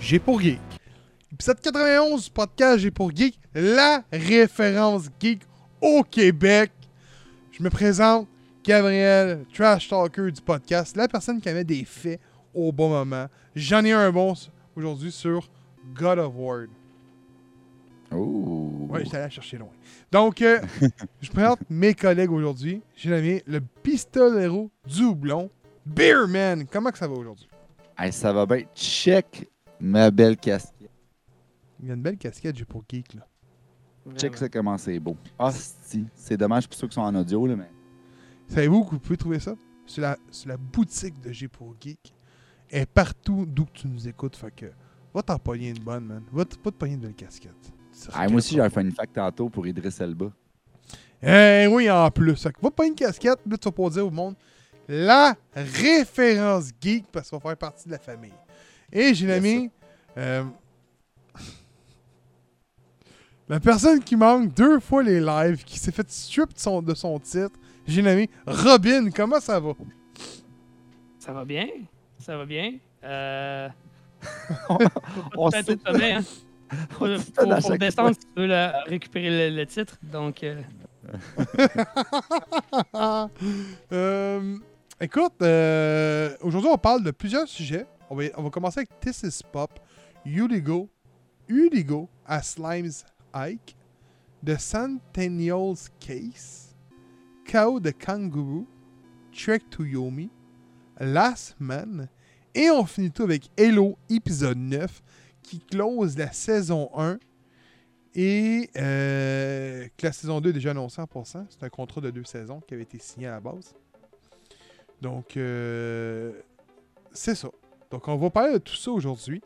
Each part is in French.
J'ai pour Geek. Épisode 91 du podcast J'ai pour Geek, la référence geek au Québec. Je me présente, Gabriel, trash talker du podcast, la personne qui avait des faits au bon moment. J'en ai un bon aujourd'hui sur God of War. Oh. Ouais, j'étais allé chercher loin. Donc, euh, je présente mes collègues aujourd'hui. J'ai nommé le pistolero du houblon, Beerman. Comment que ça va aujourd'hui? Hey, ça va bien. Check ma belle casquette. Il y a une belle casquette, j'ai pour geek, là. Check ça comment c'est beau. Ah, si. C'est dommage pour ceux qui sont en audio, là, mais. Savez-vous que vous pouvez trouver ça? Sur la, sur la boutique de G pour Geek. Elle est partout d'où que tu nous écoutes. Fait que, va t'en pogner une bonne, man. Va, te pogner une belle casquette. Ah, moi aussi, j'ai un fun fact tantôt pour Idriss Elba. Eh oui, en plus. Fait que va pas une casquette, là, tu vas pas dire au monde la référence geek parce qu'on va faire partie de la famille. Et j'ai nommé euh, la personne qui manque deux fois les lives, qui s'est fait strip de son, de son titre. J'ai nommé Robin. Comment ça va? Ça va bien? Ça va bien? Euh... On Peut-être sait- au sommet, hein? Faut, On faut- sait à faut chaque descendre si tu veux la- récupérer le, le titre. Donc, euh, Euh, écoute, euh, aujourd'hui, on parle de plusieurs sujets. On va, commencer avec This is Pop, Uligo, Uligo à Slime's Hike, The Centennial's Case, Chaos de Kangaroo, Trek to Yomi, Last Man, et on finit tout avec Halo épisode 9 qui close la saison 1 et euh, que la saison 2 est déjà annoncée en passant. C'est un contrat de deux saisons qui avait été signé à la base. Donc, euh, c'est ça. Donc, on va parler de tout ça aujourd'hui.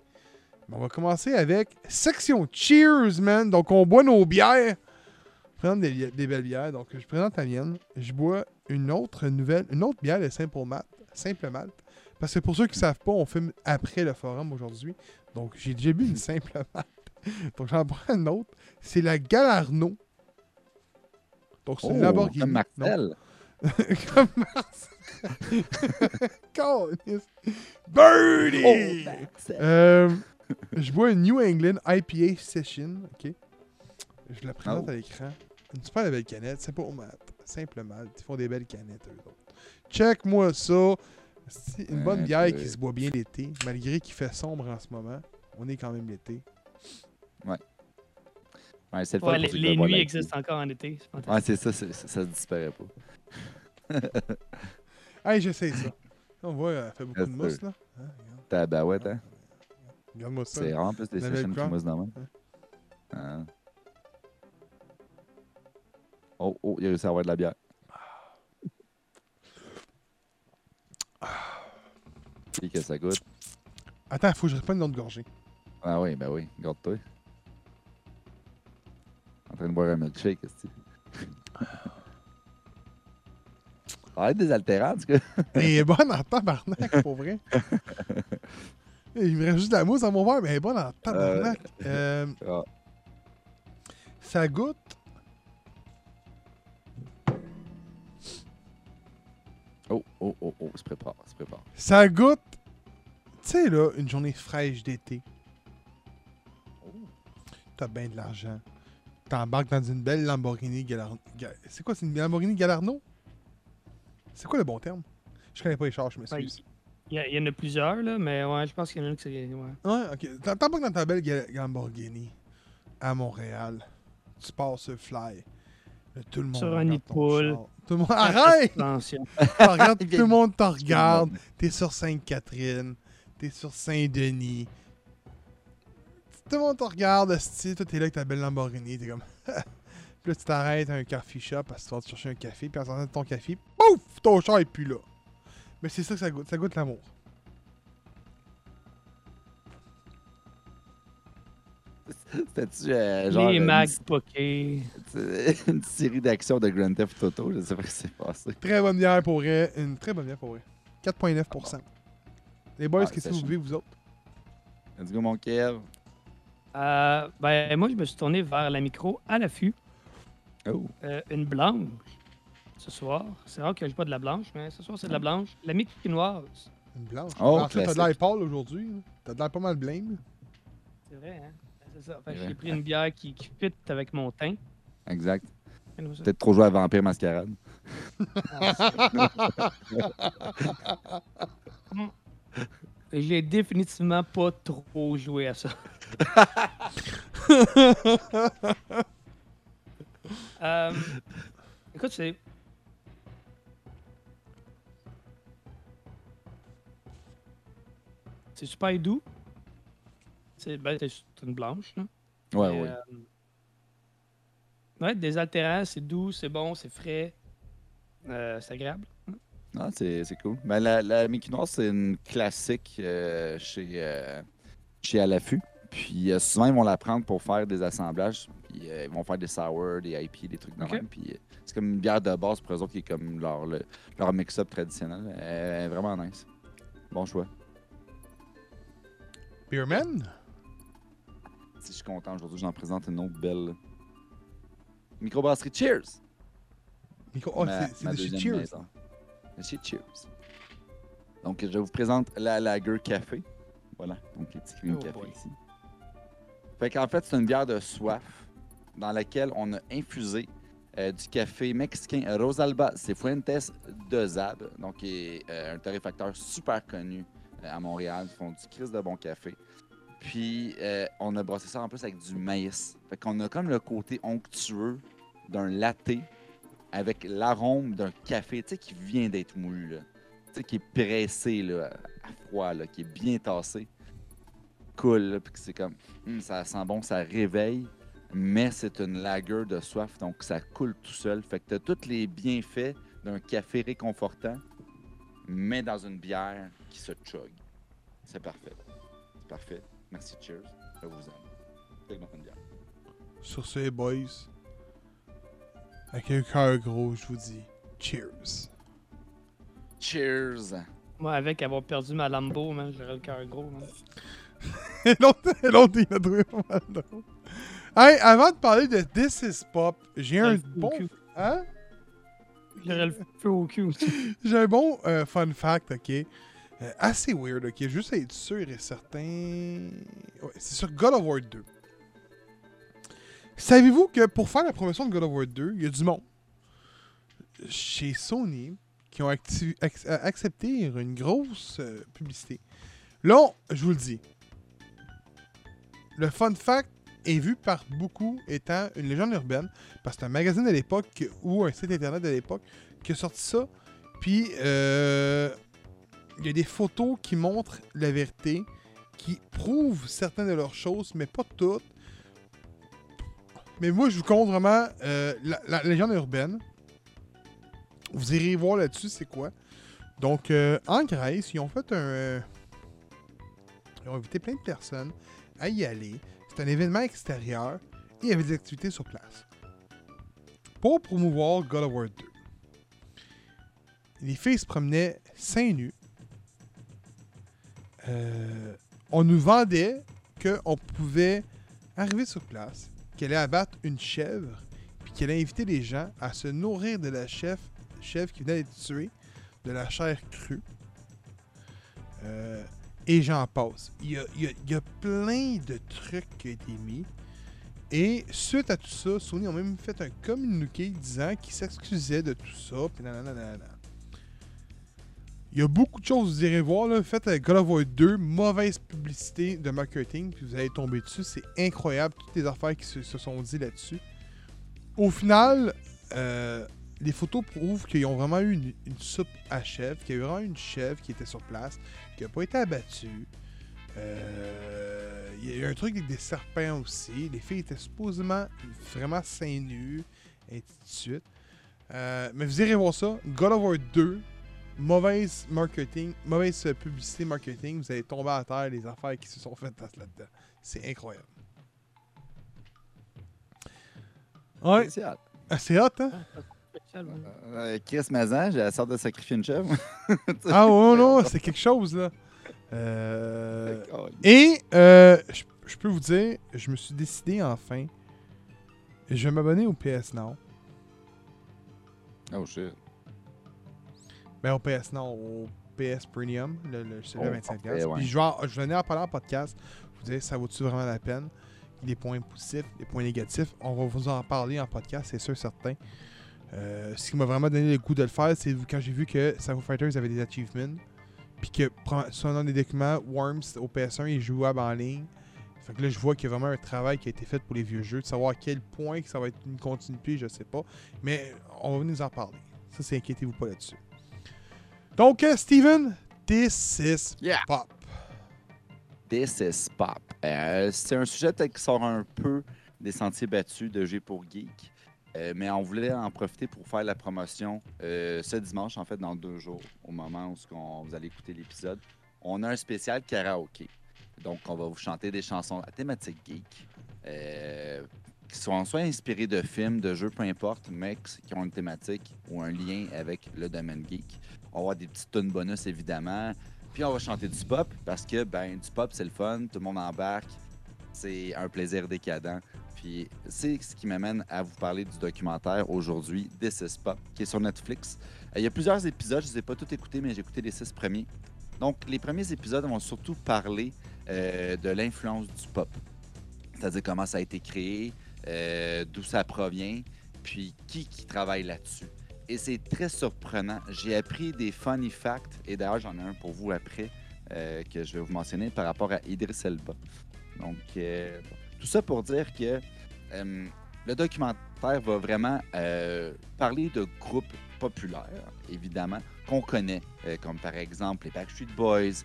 Mais On va commencer avec section Cheers, man. Donc, on boit nos bières. On présente des, des belles bières. Donc, je présente la mienne. Je bois une autre nouvelle, une autre bière de Simple Malt. Simple Malt. Parce que pour ceux qui ne savent pas, on filme après le forum aujourd'hui. Donc, j'ai déjà bu une simple malt. Donc, j'en prends une autre. C'est la Galarno. Donc, c'est Oh, une Lamborghini. comme Non. Comme. Birdie! Marcel. Euh, je bois une New England IPA Session. OK? Je la présente Oh. à l'écran. Une super belle canette. C'est pas au mat. Simple malt. Ils font des belles canettes, eux autres. Check-moi ça. C'est une bonne bière ouais. qui se boit bien l'été. Malgré qu'il fait sombre en ce moment. On est quand même l'été. Ouais, c'est le ouais, les, les nuits la existent encore en été. Ouais, c'est ça, ça, ça se disparaît pas. Hey, j'essaie ça. On voit, elle fait beaucoup de mousse, là. Hein. Tabarouette, hein? Regarde-moi ça. C'est rare en plus des La sessions qui moussent dans le même. Ouais. Ah. Oh, oh, il a réussi à avoir de la bière. Et que ça goûte. Attends, faut que je reprenne une autre gorgée. Ah oui, ben oui, garde-toi. En train de boire un milkshake, est-ce Ça va être désaltérant, en tout cas. Elle est bonne en tabarnak, pour vrai. Il me reste juste de la mousse dans mon verre, mais elle est bonne en tabarnak. Euh, Ah. ça goûte. Oh, oh, oh, oh, se prépare, se prépare. Ça goûte, tu sais, là, une journée fraîche d'été. T'as bien de l'argent. T'embarques dans une belle Lamborghini Galarno. C'est quoi, c'est une Lamborghini Galarno? C'est quoi le bon terme? Je connais pas les chars, je m'excuse. Il y, a- il y en a plusieurs, là, mais ouais, je pense qu'il y en a une qui c'est. Ouais. Ouais, ok. T'embarques dans ta belle Lamborghini à Montréal. Tu passes sur Fly. Là, tout le monde Sur un regarde nid de poule. Tout le monde... Arrête! Attention. Tu regardes, Il tout le monde te regarde. T'es sur Sainte-Catherine. T'es sur Saint-Denis. Tout le monde te regarde, esti. Toi, t'es là avec ta belle Lamborghini. T'es comme. puis là, tu t'arrêtes à un coffee shop parce que tu vas te chercher un café. Puis en sortant de ton café, pouf! Ton char est plus là. Mais c'est ça que ça goûte. Ça goûte l'amour. C'était-tu euh, genre Les Mac Poké. une série d'actions de Grand Theft Auto? Je sais pas ce qui s'est passé. Très bonne bière pour vrai. Une très bonne bière pour vrai. 4,9%. Les boys, Ah, qu'est-ce c'est que vous buvez, vous autres? Let's go, mon Kev. Euh, ben, moi, je me suis tourné vers la micro à l'affût. Oh, Euh, une blanche ce soir. C'est rare que je pas de la blanche, mais ce soir, c'est de la blanche. La Noise. Une blanche. Oh, Alors, ça, t'as de l'air pâle aujourd'hui. là. T'as de l'air pas mal blême. C'est vrai, hein? C'est ça. Fait que C'est j'ai pris une bière qui, qui fit avec mon teint. exact. Peut-être trop joué à Vampire Mascarade. J'ai définitivement pas trop joué à ça. Euh, écoute, c'est. C'est super doux. C'est ben, une blanche, là. Ouais, ouais. euh, ouais, désaltérant, c'est doux, c'est bon, c'est frais. Euh, c'est agréable. Ah, c'est c'est cool. Ben, la, la Mickey Noire, c'est une classique euh, chez, euh, chez À l'affût. Puis euh, souvent, ils vont la prendre pour faire des assemblages. Puis euh, ils vont faire des sour, des IP, des trucs de Ok. même. Puis euh, c'est comme une bière de base pour eux autres qui est comme leur, le- leur mix-up traditionnel. Elle est vraiment nice. Bon choix. Beerman? Si je suis content aujourd'hui, j'en présente une autre belle. Microbrasserie Cheers! Micro- Oh, Ma- c'est- de chez Cheers. maison. De chez Cheers. Donc, je vous présente la Lager Café. Voilà, donc les petits green Oh café boy. ici. Fait qu'en fait, c'est une bière de soif dans laquelle on a infusé euh, du café mexicain Rosalba Cifuentes de Zab, donc qui est euh, un torréfacteur super connu euh, à Montréal. Ils font du crise de bon café. Puis, on a brassé ça en plus avec du maïs. Fait qu'on a comme le côté onctueux d'un latte avec l'arôme d'un café, tu sais, qui vient d'être moulu. Tu sais, qui est pressé, là, à froid, là, qui est bien tassé. Cool, là, puis que c'est comme, hum, ça sent bon, ça réveille, mais c'est une lager de soif, donc ça coule tout seul. Fait que t'as tous les bienfaits d'un café réconfortant, mais dans une bière qui se chug. C'est parfait. C'est parfait. Merci, cheers. Je vous aime. Bonne bière. Sur ce, les boys, avec un cœur gros, je vous dis cheers. Cheers! Moi, avec avoir perdu ma Lambo, man, j'aurais le cœur gros. man. l'autre, il a trouvé pas mal. Hey, avant de parler de This is Pop, j'ai un bon. Hein? J'aurais le feu au cul aussi. J'ai un bon euh, fun fact, ok? Euh, assez weird, ok? Juste à être sûr et certain. Ouais, c'est sur God of War 2. Savez-vous que pour faire la promotion de God of War 2, il y a du monde chez Sony qui ont accepté une grosse euh, publicité. Là, je vous le dis. Le fun fact est vu par beaucoup étant une légende urbaine, parce que c'est un magazine de l'époque ou un site internet de l'époque qui a sorti ça. Puis, euh, il y a des photos qui montrent la vérité, qui prouvent certaines de leurs choses, mais pas toutes. Mais moi, je vous compte vraiment euh, la, légende urbaine. Vous irez voir là-dessus, c'est quoi. Donc, euh, en Grèce, ils ont fait un. ils ont invité plein de personnes à y aller. C'est un événement extérieur et il y avait des activités sur place. Pour promouvoir God of War 2, les filles se promenaient seins nus. Euh, on nous vendait qu'on pouvait arriver sur place, qu'elle allait abattre une chèvre, puis qu'elle allait inviter les gens à se nourrir de la chef, chèvre qui venait d'être tuée de la chair crue. Euh, et j'en passe. Il y, a, plein de trucs qui ont été mis. Et suite à tout ça, Sony ont même fait un communiqué disant qu'ils s'excusaient de tout ça. Il y a beaucoup de choses, vous irez voir. Là. Faites euh, God of War 2, mauvaise publicité de marketing, puis vous allez tomber dessus. C'est incroyable, toutes les affaires qui se, se sont dites là-dessus. Au final, euh, les photos prouvent qu'ils ont vraiment eu une, une soupe à chèvre, qu'il y a eu vraiment une chèvre qui était sur place, qui n'a pas été abattue. Euh, Il y a eu un truc avec des serpents aussi. Les filles étaient supposément vraiment seins nus, et ainsi de suite. Euh, mais vous irez voir ça. God of War 2, mauvaise marketing, mauvaise publicité marketing. Vous allez tomber à terre les affaires qui se sont faites là-dedans. C'est incroyable. Ouais, ah, c'est hot, hein? Ouais. Euh, Chris Mazan, j'ai la sorte de sacrifier une chèvre. Ah ouais, non, c'est quelque chose, là. Euh, Et euh, je je peux vous dire, je me suis décidé enfin. Je vais m'abonner au PS Now. Oh shit. Ben au PS Now, au PS Premium, le, le, celui à Oh, 25$. parfait, ouais. Puis je vais, je venais en parler en podcast. Vous dire, ça vaut-tu vraiment la peine? Les points positifs, les points négatifs. On va vous en parler en podcast, c'est sûr, certain. Euh, ce qui m'a vraiment donné le goût de le faire, c'est quand j'ai vu que Savu Fighters avait des achievements. Puis que, selon des documents, Worms au PS1 est jouable en ligne. Fait que là, je vois qu'il y a vraiment un travail qui a été fait pour les vieux jeux, de savoir à quel point que ça va être une continuité, je sais pas. Mais on va nous en parler. Ça, c'est inquiétez-vous pas là-dessus. Donc, euh, Steven, this is Yeah. pop. This is Pop. Euh, c'est un sujet peut-être qui sort un peu des sentiers battus de G pour Geek, euh, mais on voulait en profiter pour faire la promotion euh, ce dimanche, en fait, dans deux jours, au moment où qu'on- vous allez écouter l'épisode. On a un spécial karaoké. Donc, on va vous chanter des chansons à thématique geek, euh, qui sont soit inspirées de films, de jeux, peu importe, mais qui ont une thématique ou un lien avec le domaine geek. On va avoir des petites tunes bonus, évidemment. Puis on va chanter du pop parce que ben du pop c'est le fun, tout le monde embarque, c'est un plaisir décadent. Puis c'est ce qui m'amène à vous parler du documentaire aujourd'hui, This is Pop, qui est sur Netflix. Euh, Il y a plusieurs épisodes, je ne les ai pas tous écoutés, mais j'ai écouté les six premiers. Donc les premiers épisodes vont surtout parler euh, de l'influence du pop, c'est-à-dire comment ça a été créé, euh, d'où ça provient, puis qui qui travaille là-dessus. Et c'est très surprenant. J'ai appris des funny facts, et d'ailleurs, j'en ai un pour vous après, que je vais vous mentionner par rapport à Idris Elba. Donc, tout ça pour dire que euh, le documentaire va vraiment euh, parler de groupes populaires, évidemment, qu'on connaît, euh, comme par exemple les Backstreet Boys,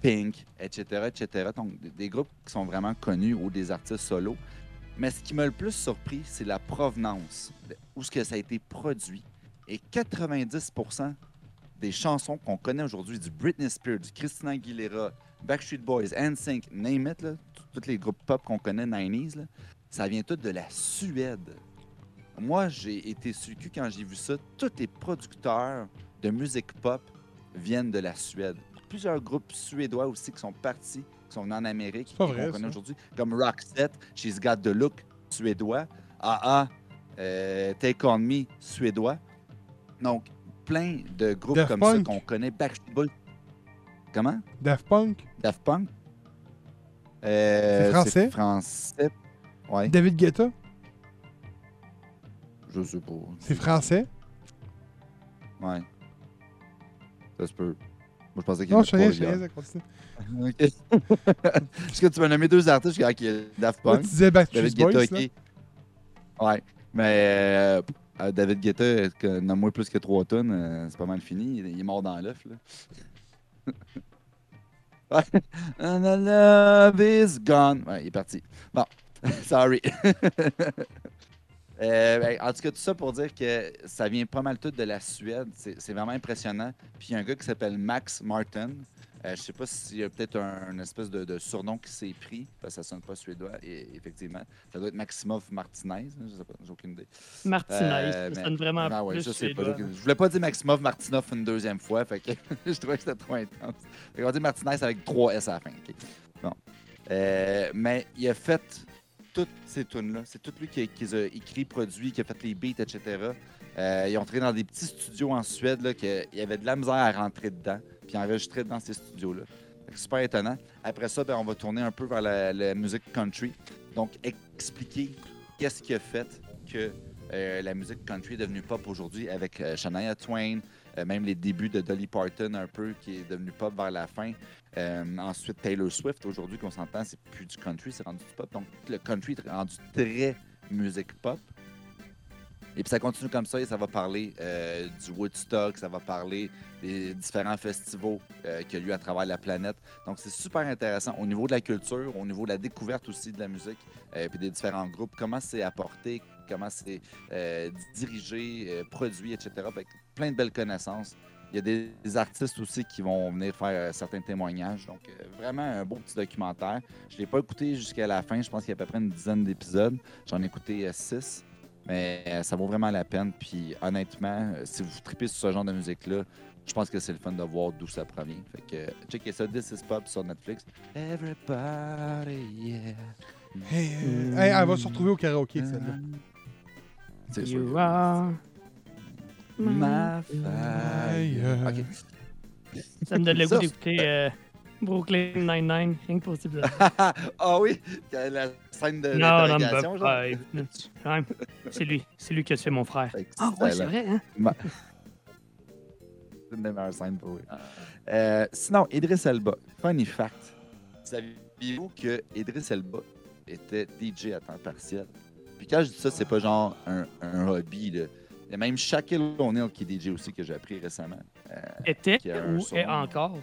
Pink, etc., etc. Donc, des- groupes qui sont vraiment connus ou des artistes solos. Mais ce qui m'a le plus surpris, c'est la provenance, où ce que ça a été produit. Et 90% des chansons qu'on connaît aujourd'hui, du Britney Spears, du Christina Aguilera, Backstreet Boys, NSYNC, name it, tous les groupes pop qu'on connaît 90s, là, ça vient tout de la Suède. Moi, j'ai été sur le cul quand j'ai vu ça. Tous les producteurs de musique pop viennent de la Suède. Plusieurs groupes suédois aussi qui sont partis, qui sont venus en Amérique, qu'on connaît aujourd'hui, comme Roxette, She's Got the Look, suédois, AA, euh, Take On Me, suédois. Donc, plein de groupes Daft comme Punk. ça qu'on connaît. Backstreet Boys. Comment? Daft Punk, Daft Punk? Euh, C'est français? français. Ouais, David Guetta, je sais pas. c'est français? Ouais. Ça se peut. Moi, je pensais qu'il y Non, je avait sais rien, pas, je rien, regarde. continue. OK. Parce que tu m'as nommé deux artistes, je suis OK, Daft Punk, tu disais Backstreet David Boys, Guetta, là. OK. Ouais. Mais euh, euh, David Guetta, que- nomme-moi plus que trois tonnes, euh, c'est pas mal fini. Il, il est mort dans l'œuf, là. Ouais. And the love is gone. Ouais, il est parti. Bon, sorry. Euh, ben, en tout cas, tout ça pour dire que ça vient pas mal tout de la Suède. C'est vraiment impressionnant. Puis il y a un gars qui s'appelle Max Martin. Euh, je sais pas s'il y a peut-être un, espèce de, de surnom qui s'est pris, parce que ça sonne pas suédois, et, effectivement. Ça doit être Maximov Martinez, hein, je sais pas, j'ai aucune idée. Martinez, Euh, ça mais- sonne vraiment Ah ouais, plus je sais pas. Je voulais pas dire Maximov Martinov une deuxième fois, fait que je trouvais que c'était trop intense. Fait qu'on va dire Martinez avec 3 S à la fin. Bon. Euh, mais il a fait toutes ces tunes-là. C'est tout lui qui, qui a écrit, produit, qui a fait les beats, etc. Euh, ils ont travaillé dans des petits studios en Suède, qu'il y avait de la misère à rentrer dedans, puis enregistrer dans ces studios-là. Super étonnant. Après ça, ben, on va tourner un peu vers la, musique country. Donc, expliquer qu'est-ce qui a fait que euh, la musique country est devenue pop aujourd'hui avec euh, Shania Twain, même les débuts de Dolly Parton un peu, qui est devenu pop vers la fin. Euh, ensuite, Taylor Swift, aujourd'hui, qu'on s'entend, c'est plus du country, c'est rendu du pop. Donc, le country est rendu très musique pop. Et puis ça continue comme ça et ça va parler euh, du Woodstock, ça va parler des différents festivals euh, qu'il y a eu à travers la planète. Donc c'est super intéressant au niveau de la culture, au niveau de la découverte aussi de la musique, et puis des différents groupes, comment c'est apporté, comment c'est euh, dirigé, euh, produit, etc. Plein de belles connaissances. Il y a des, des artistes aussi qui vont venir faire euh, certains témoignages. Donc, euh, vraiment un beau petit documentaire. Je ne l'ai pas écouté jusqu'à la fin. Je pense qu'il y a à peu près une dizaine d'épisodes. J'en ai écouté euh, six. Mais euh, ça vaut vraiment la peine. Puis, honnêtement, euh, si vous tripez sur ce genre de musique-là, je pense que c'est le fun de voir d'où ça provient. Fait que, euh, checkez ça. This is Pop sur Netflix. Everybody, yeah. Hey, euh, hey, elle va se retrouver au karaoké, celle-là. C'est sûr. Ma Fire. faille. OK. Ça me donne le goût d'écouter euh, Brooklyn Nine-Nine, rien que pour ce ah oui, la scène de Non, non, bah, c'est lui, c'est lui qui a tué mon frère. Ah ouais, c'est vrai, hein? Ma- C'est une des meilleures scènes pour lui. Euh, sinon, Idriss Elba, funny fact. Saviez-vous que Idriss Elba était DJ à temps partiel? Puis quand je dis ça, c'est pas genre un, un hobby. Là. Il y a même Shaquille O'Neal qui est DJ aussi que j'ai appris récemment. Euh, Était ou son. est encore?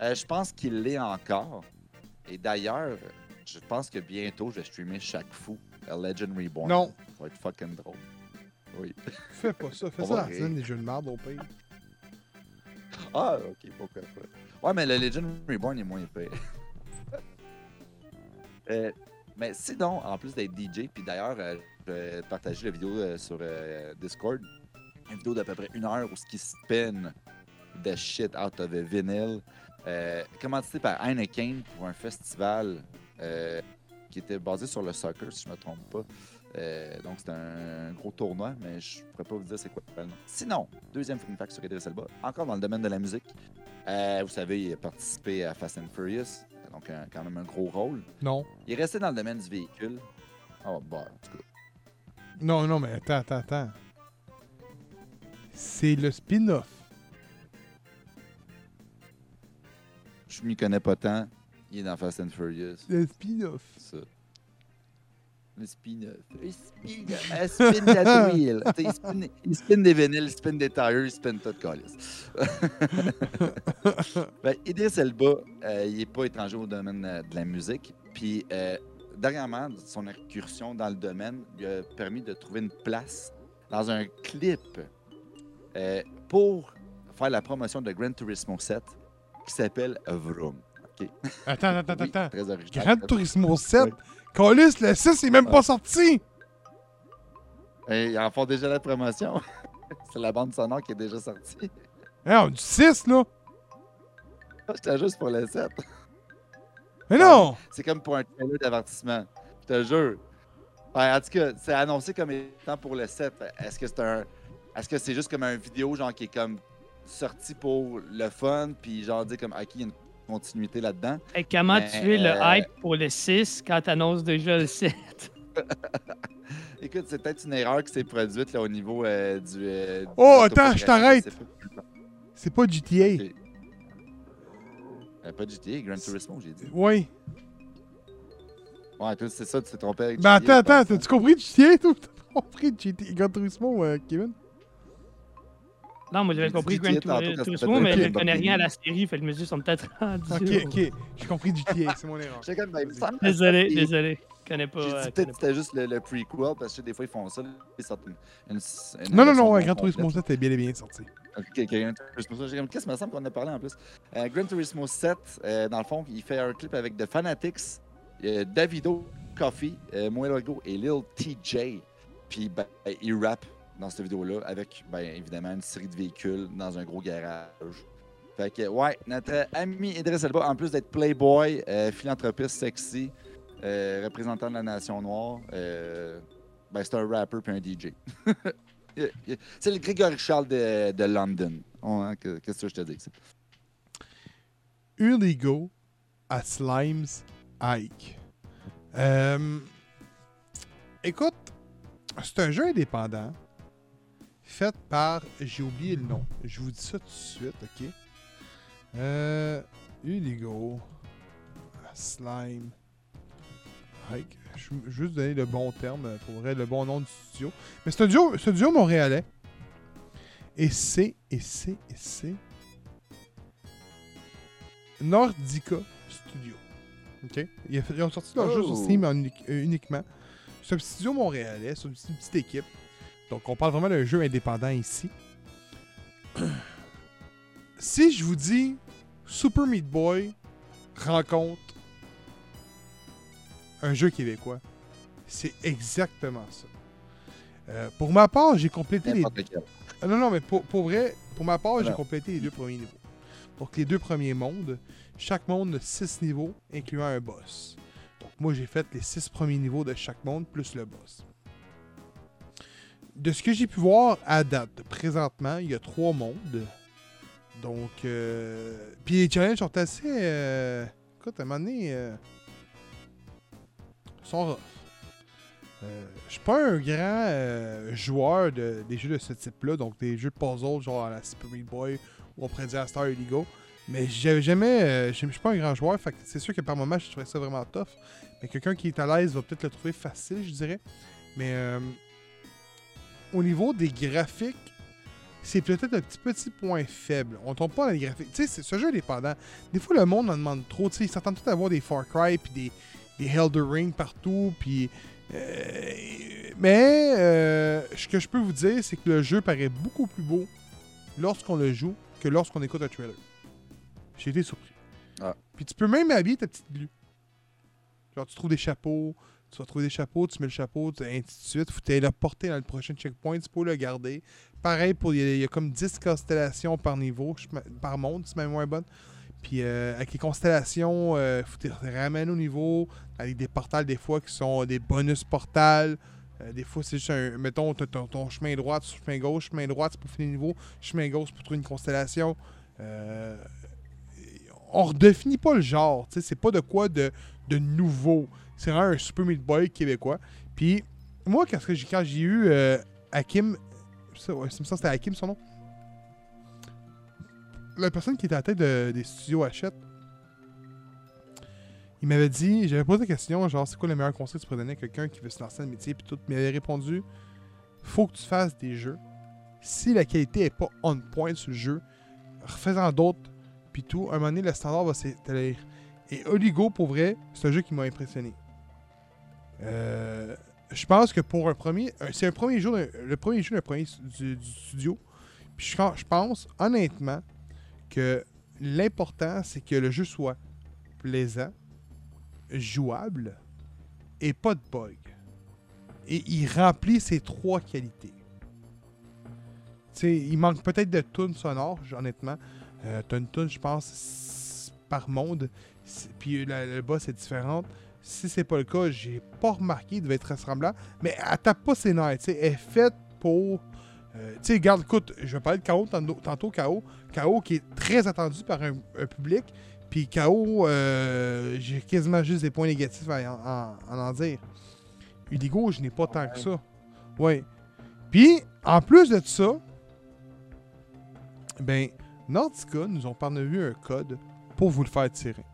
euh, je pense qu'il l'est encore. Et d'ailleurs, je pense que bientôt, je vais streamer chaque fou, A Legend Reborn. Non, Ça va être fucking drôle. Oui. fais pas ça. Fais On ça la scène des jeux de merde au pire. Ah, ok, pourquoi pas. Ouais, mais le Legend Reborn est moins épais. Euh, mais sinon, en plus d'être DJ, puis d'ailleurs, euh, partager la vidéo euh, sur euh, Discord. Une vidéo d'à peu près une heure où ce qui spin the shit out of a vinyl. Euh, commandité par Heineken pour un festival qui était basé sur le soccer, si je ne me trompe pas. Donc, c'est un, gros tournoi, mais je ne pourrais pas vous dire c'est quoi le nom. Sinon, deuxième fun fact sur Idris Elba, encore dans le domaine de la musique. Vous savez, il a participé à Fast and Furious, donc un- quand même un gros rôle. Non. Il est resté dans le domaine du véhicule. Oh, bah, en tout cas. Non, non, mais attends, attends, attends. C'est le spin-off. Je m'y connais pas tant. Il est dans Fast and Furious. Le spin-off. Ça. Le spin-off. Le spin-off. Un spin that wheel. Tu sais, Il spin, il spin des vinyles, il spin des tires, il spin tout calice. ben, Idris Elba, euh, il n'est pas étranger au domaine euh, de la musique. Puis, euh, dernièrement, son incursion dans le domaine lui a permis de trouver une place dans un clip euh, pour faire la promotion de Gran Turismo 7 qui s'appelle Vroom. Attends, attends, Oui, attends. très original. Gran Turismo 7. Oui. Le 6 est même pas sorti. Et ils en font déjà la promotion. C'est la bande sonore qui est déjà sortie. Non, du 6, là. J'étais juste pour le 7. Mais non! C'est comme pour un trailer d'avertissement. Je te jure. Ben, en tout cas, c'est annoncé comme étant pour le 7. Est-ce que c'est un. Est-ce que c'est juste comme un vidéo genre qui est comme sorti pour le fun, puis genre dire comme ok, il y a une continuité là-dedans? Et comment Mais, tu es le euh, hype pour le 6 quand tu annonces déjà le 7? Écoute, c'est peut-être une erreur qui s'est produite là, au niveau euh, du. euh, du Oh, attends, je t'arrête. C'est pas GTA. Euh, pas GTA, Gran Turismo, j'ai dit. Oui. Ouais, toi, c'est ça, tu t'es trompé avec Ben GTA, attends, je attends, pense, t'as-tu compris GTA, toi? T'as compris GTA, Gran Turismo, euh, Kevin? Non, moi j'avais compris GTA quand Turismo, mais je connais rien à la série, fait que je me suis dit, sont peut-être rendus. Ok, ok. J'ai compris GTA, c'est mon erreur. Ben, Désolé, désolé. Je connais pas. J'ai euh, dit peut-être c'était juste le, le prequel, parce que des fois, ils font ça. Ils sortent une, une- une Non, non, non, ouais, Gran Turismo. 7 est bien et bien sorti. Ok, ok, Gran Turismo 7. J'ai comme, qu'est-ce que me semble qu'on a parlé en plus? Euh, Gran Turismo 7, euh, dans le fond, il fait un clip avec The Fanatics, euh, Davido, Coffee, Moelogo et Lil TJ. Puis, ben, il rappe dans cette vidéo-là avec, ben, évidemment, une série de véhicules dans un gros garage. Fait que, ouais, notre ami Idriss Elba, en plus d'être playboy, philanthropiste sexy, représentant de la nation noire, ben, c'est un rapper puis un DJ. C'est le Grégory Charles de, de London. On- hein, que- Qu'est-ce que je te dis? Uligo à Slimes Ike. Euh, écoute, c'est un jeu indépendant fait par. J'ai oublié le nom. Je vous dis ça tout de suite, ok? Euh, à Slime Ike. Je vais juste donner le bon terme, euh, pour vrai, le bon nom du studio. Mais c'est un duo, c'est un duo montréalais. Et c'est, et c'est, et c'est. Nordica Studio. OK? Ils ils ont sorti leur jeu sur Oh. Steam en unique- euh, uniquement. C'est un studio montréalais, c'est une petite équipe. Donc, on parle vraiment d'un jeu indépendant ici. si je vous dis Super Meat Boy rencontre un jeu québécois, c'est exactement ça. Euh, pour ma part, j'ai complété les ah non, non, mais pour, pour vrai, pour ma part, j'ai complété les deux premiers niveaux. Donc, les deux premiers mondes, chaque monde a six niveaux, incluant un boss. Donc, moi, j'ai fait les six premiers niveaux de chaque monde, plus le boss. De ce que j'ai pu voir à date, présentement, il y a trois mondes. Donc, euh... puis les challenges sont assez. euh, Écoute, à un moment donné, euh, sont. Euh, je suis pas un grand euh, joueur de, des jeux de ce type-là, donc des jeux de puzzle genre la Super Meat Boy ou on pourrait dire à Star. Mais j'avais jamais. euh, je suis pas un grand joueur, fait c'est sûr que par moment je trouvais ça vraiment tough. Mais quelqu'un qui est à l'aise va peut-être le trouver facile, je dirais. Mais euh, au niveau des graphiques, c'est peut-être un petit petit point faible. On tombe pas dans les graphiques. Tu sais, ce jeu est dépendant. Des fois, le monde en demande trop. Tu sais, ils s'attendent tous à avoir des Far Cry puis des, des Elder Ring partout. Puis. euh, mais euh, ce que je peux vous dire, c'est que le jeu paraît beaucoup plus beau lorsqu'on le joue que lorsqu'on écoute un trailer. J'ai été surpris. Ah. Puis tu peux même habiller ta petite glu. Genre, tu trouves des chapeaux, tu vas trouver des chapeaux, tu mets le chapeau, tu- ainsi de suite. Faut aller le porter dans le prochain checkpoint, tu peux le garder. Pareil, pour il y, a- il y a comme 10 constellations par niveau, par monde, c'est même moins bonne. Puis euh, avec les constellations, euh, faut que tu les ramènes au niveau, avec des portals des fois qui sont des bonus portals. Euh, des fois, c'est juste un. Mettons, ton, ton chemin droit, chemin gauche, chemin droit, c'est pour finir le niveau, chemin gauche pour trouver une constellation. Euh, on redéfinit pas le genre, tu sais, c'est pas de quoi de, de nouveau. C'est vraiment un Super Meat Boy québécois. Puis, moi, quand, j'ai- eu euh, Hakim, ça, ouais, ça, c'était Hakim son nom. La personne qui était à la tête de- des studios Hachette, il m'avait dit, j'avais posé la question, genre, c'est quoi le meilleur conseil que tu pourrais donner à quelqu'un qui veut se lancer dans le métier, puis tout, il m'avait répondu, faut que tu fasses des jeux. Si la qualité est pas on point sur le jeu, refais-en d'autres, puis tout, à un moment donné, le standard va s'établir. Et Oligo, pour vrai, c'est un jeu qui m'a impressionné. Euh, je pense que pour un premier, euh, c'est un premier jeu, le premier jeu d'un premier du, studio. Puis je pense, honnêtement, que l'important, c'est que le jeu soit plaisant, jouable et pas de bug. Et il remplit ces trois qualités. Il manque peut-être de tunes sonores, honnêtement. Euh, T'as une tune, je pense, par monde. Puis le boss est différente. Si c'est pas le cas, j'ai pas remarqué, il devait être ressemblant. Mais elle tape pas ses nerfs. Elle est faite pour. euh, tu sais, regarde, écoute, je vais parler de KO tantôt, KO. KO qui est très attendu par un public. Puis KO, euh, j'ai quasiment juste des points négatifs à en, dire. Udigo, je n'ai pas tant que ça. Ouais. Puis, en plus de ça, ben, Nordica nous ont parvenu un code pour vous le faire tirer.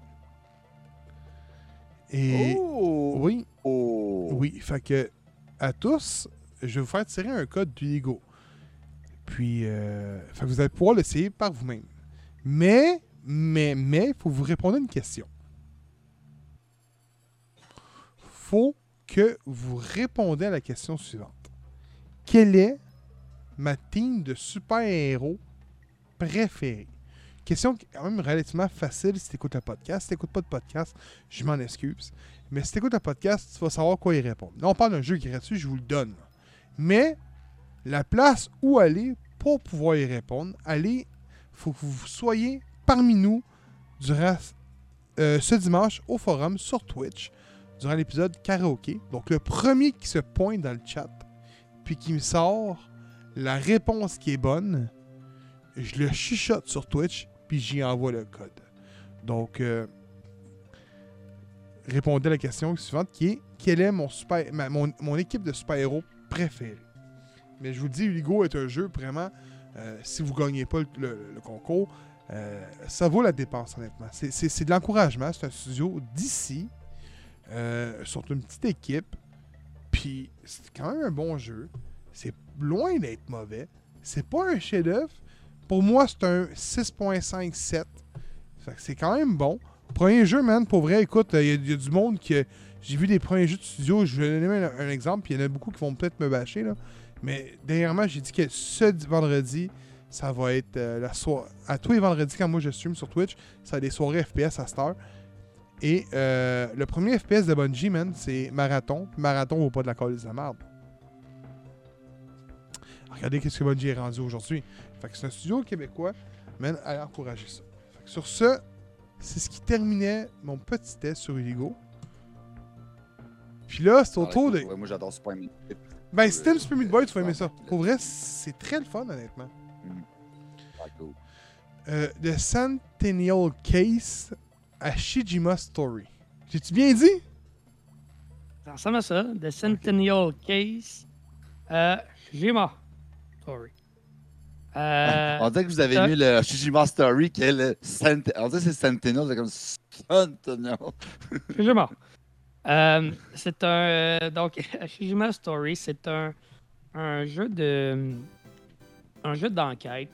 Et Oh! oui, Oh! oui, fait que à tous, je vais vous faire tirer un code du Lego. Puis, euh, fait que vous allez pouvoir l'essayer par vous-même. Mais, mais, mais, il faut vous répondre à une question. faut que vous répondez à la question suivante. Quelle est ma team de super-héros préférée? Question qui est quand même relativement facile si tu écoutes le podcast. Si tu n'écoutes pas de podcast, je m'en excuse. Mais si tu écoutes un podcast, tu vas savoir quoi y répondre. Là, on parle d'un jeu gratuit, je vous le donne. Mais la place où aller pour pouvoir y répondre, allez, faut que vous soyez parmi nous durant euh, ce dimanche au forum sur Twitch, durant l'épisode karaoké. Donc, le premier qui se pointe dans le chat, puis qui me sort la réponse qui est bonne, je le chuchote sur Twitch, puis j'y envoie le code. Donc, euh, répondez à la question suivante qui est quelle est mon, super, mon, équipe de super-héros préférée? Mais je vous dis, Hugo est un jeu vraiment, euh, si vous gagnez pas le concours, euh, ça vaut la dépense, honnêtement. C'est- de l'encouragement. C'est un studio d'ici, euh, surtout une petite équipe. Puis c'est quand même un bon jeu. C'est loin d'être mauvais. C'est pas un chef-d'œuvre. Pour moi, c'est un 6.57. Fait que c'est quand même bon. Premier jeu, man, pour vrai, écoute, il y, a- y a du monde qui. J'ai vu des premiers jeux de studio, je vais donner un, un exemple, puis il y en a beaucoup qui vont peut-être me bâcher, là. Mais dernièrement, j'ai dit que ce di- vendredi, ça va être euh, la soirée. À tous les vendredis, quand moi je stream sur Twitch, ça être des soirées FPS à cette heure. Et euh, le premier FPS de Bungie, man, c'est Marathon. Puis Marathon vaut pas de la colle de la merde. Regardez qu'est-ce que Bungie est rendu aujourd'hui. Fait que c'est un studio québécois, man, allez encourager ça. Fait que sur ce, c'est ce qui terminait mon petit test sur Iligo. Puis là, c'est au Ah, tour de. ouais, moi, j'adore Super Meat. Ben, si t'aimes Super Meat Boy, tu vas aimer Ouais, ça. Pour vrai, c'est très le fun, honnêtement. Ah, cool. Euh, The Centennial Case à Shijima Story. J'ai-tu bien dit? Ça ressemble à ça. The Centennial Case. Euh, Shijima. Story. Euh, On dirait que vous avez ça- mis le Shijima Story qui est le Cent... On dirait que c'est Sentinel, c'est comme Sentinel. Shijima. Euh, c'est un. euh, donc, Shijima Story, c'est un, un jeu de. Un jeu d'enquête.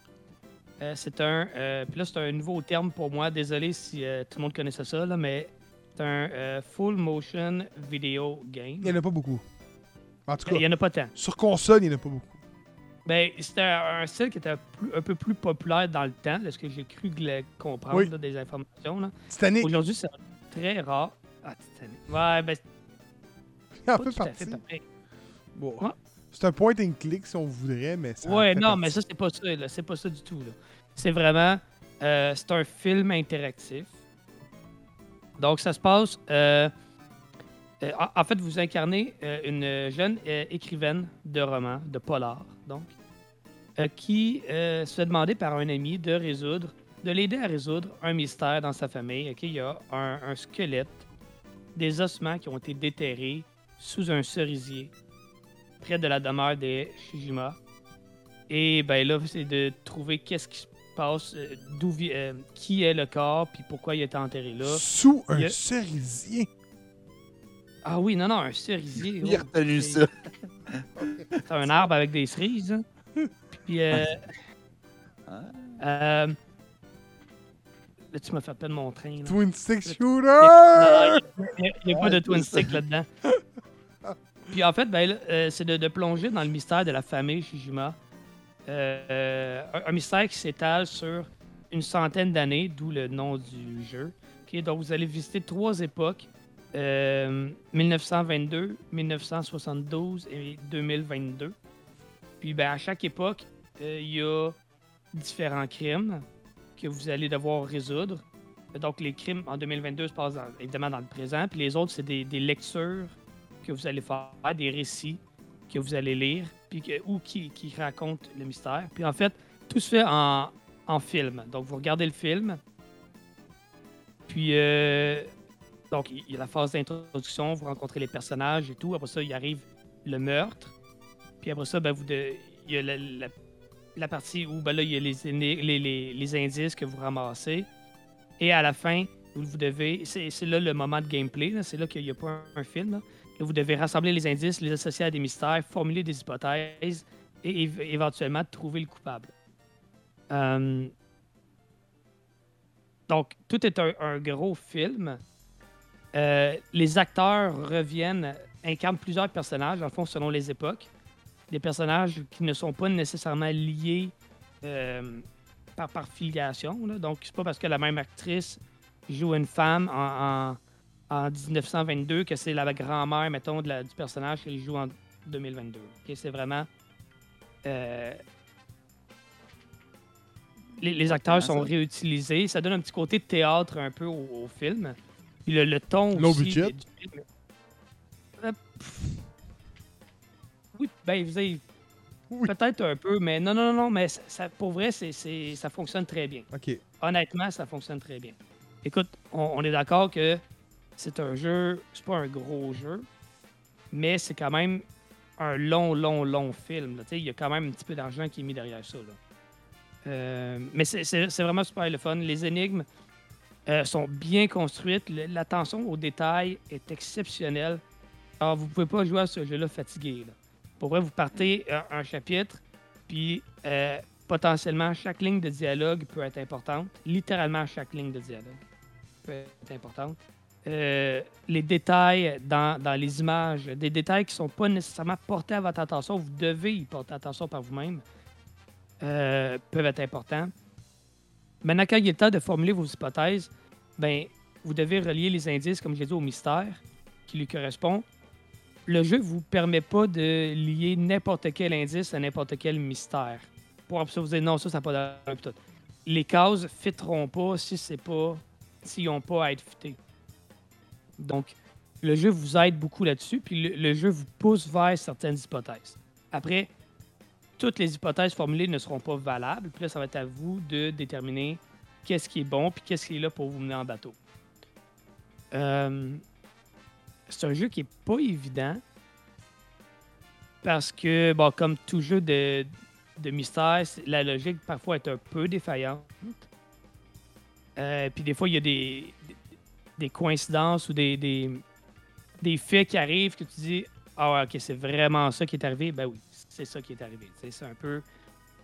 Euh, c'est un. euh, Puis là, c'est un nouveau terme pour moi. Désolé si euh, tout le monde connaissait ça, là, mais c'est un euh, full motion video game. Il n'y en a pas beaucoup. En tout Il cas, n'y en a pas tant. sur console, il n'y en a pas beaucoup. Ben, c'était un, style qui était un peu plus populaire dans le temps, de ce que j'ai cru comprendre Oui. là, des informations. là. Titanic, Aujourd'hui, c'est très rare. Ah, Titanic. Ouais, ben, il en fait partie. fait. Bon. Ouais. C'est un point and click si on voudrait, mais ça. Ouais, non, partie. mais ça, c'est pas ça. là. C'est pas ça du tout. là. C'est vraiment. euh, c'est un film interactif. Donc, ça se passe. euh, euh, en, fait, vous incarnez une jeune écrivaine de romans, de polar, donc, qui se fait demander par un ami de résoudre, de l'aider à résoudre un mystère dans sa famille. ok? Il y a un, un squelette, des ossements qui ont été déterrés sous un cerisier près de la demeure des Shijima. Et ben là, c'est de trouver qu'est-ce qui se passe, euh, d'où euh, qui est le corps, puis pourquoi il a été enterré là. Sous un il y a- cerisier. Ah oui, non, non, un cerisier. Il a oh, retenu c'est- ça. C'est un arbre avec des cerises. hein. Puis, euh, Ah. euh, là, tu m'as fait perdre mon train. là. Twin Stick Shooter! Il n'y a, pas de twin stick là-dedans. Puis en fait, ben, euh, c'est de, plonger dans le mystère de la famille Shijima. Euh, euh, un, mystère qui s'étale sur une centaine d'années, d'où le nom du jeu. Donc vous allez visiter trois époques. euh, 1922, 1972 et 2022. Puis ben, à chaque époque, il y a différents crimes que vous allez devoir résoudre. Donc, les crimes en 2022 se passent évidemment dans le présent. Puis les autres, c'est des lectures que vous allez faire, des récits que vous allez lire, puis que, ou qui, qui racontent le mystère. Puis en fait, tout se fait en, en film. Donc, vous regardez le film. Puis, euh, donc, il y a la phase d'introduction, vous rencontrez les personnages et tout. Après ça, il arrive le meurtre. Puis après ça, ben, vous de- il y a la, la- partie où ben, là, il y a les, les- les indices que vous ramassez. Et à la fin, vous, devez. C'est là le moment de gameplay. C'est là qu'il n'y a pas un, film. Là. Vous devez rassembler les indices, les associer à des mystères, formuler des hypothèses et éve- éventuellement trouver le coupable. Euh, Donc, tout est un, gros film. Euh, les acteurs reviennent, incarnent plusieurs personnages, en fond, selon les époques. Des personnages qui ne sont pas nécessairement liés euh, par, par filiation. là. Donc, c'est pas parce que la même actrice joue une femme en, en, en 1922 que c'est la grand-mère, mettons, de la- du personnage qu'elle joue en 2022. Ok, C'est vraiment. euh, les, les acteurs sont réutilisés. Ça donne un petit côté de théâtre un peu au, au film. Puis le, le ton Low aussi budget? du film. Euh. Oui, ben, vous avez- Oui. Peut-être un peu, mais non, non, non, mais ça, ça- pour vrai, c'est, c'est- ça fonctionne très bien. Ok. Honnêtement, ça fonctionne très bien. Écoute, on, est d'accord que c'est un jeu, c'est pas un gros jeu, mais c'est quand même un long, long, long film. Il y a quand même un petit peu d'argent qui est mis derrière ça. Euh, mais c'est, vraiment super le fun. Les énigmes euh, sont bien construites. L'attention aux détails est exceptionnelle. Alors, vous pouvez pas jouer à ce jeu-là fatigué. là. Pour vrai, vous partez euh, un chapitre, puis potentiellement, chaque ligne de dialogue peut être importante. Littéralement, chaque ligne de dialogue être importante. Euh, les détails dans, dans les images, des détails qui ne sont pas nécessairement portés à votre attention, vous devez y porter attention par vous-même, euh, peuvent être importants. Maintenant, quand il est temps de formuler vos hypothèses, ben, vous devez relier les indices, comme j'ai dit, au mystère qui lui correspond. Le jeu ne vous permet pas de lier n'importe quel indice à n'importe quel mystère. Pour vous dire non, ça, ça n'a pas d'allure. Les cases ne fitteront pas si c'est pas s'ils n'ont pas à être fités. Donc, le jeu vous aide beaucoup là-dessus, puis le, jeu vous pousse vers certaines hypothèses. Après, toutes les hypothèses formulées ne seront pas valables, puis là, ça va être à vous de déterminer qu'est-ce qui est bon, puis qu'est-ce qui est là pour vous mener en bateau. Euh, c'est un jeu qui est pas évident, parce que, comme tout jeu de, de mystère, la logique parfois est un peu défaillante. Euh, puis des fois, il y a des, des, coïncidences ou des, des, des faits qui arrivent que tu dis Ah, ok, c'est vraiment ça qui est arrivé. Ben oui, c'est ça qui est arrivé. C'est un peu.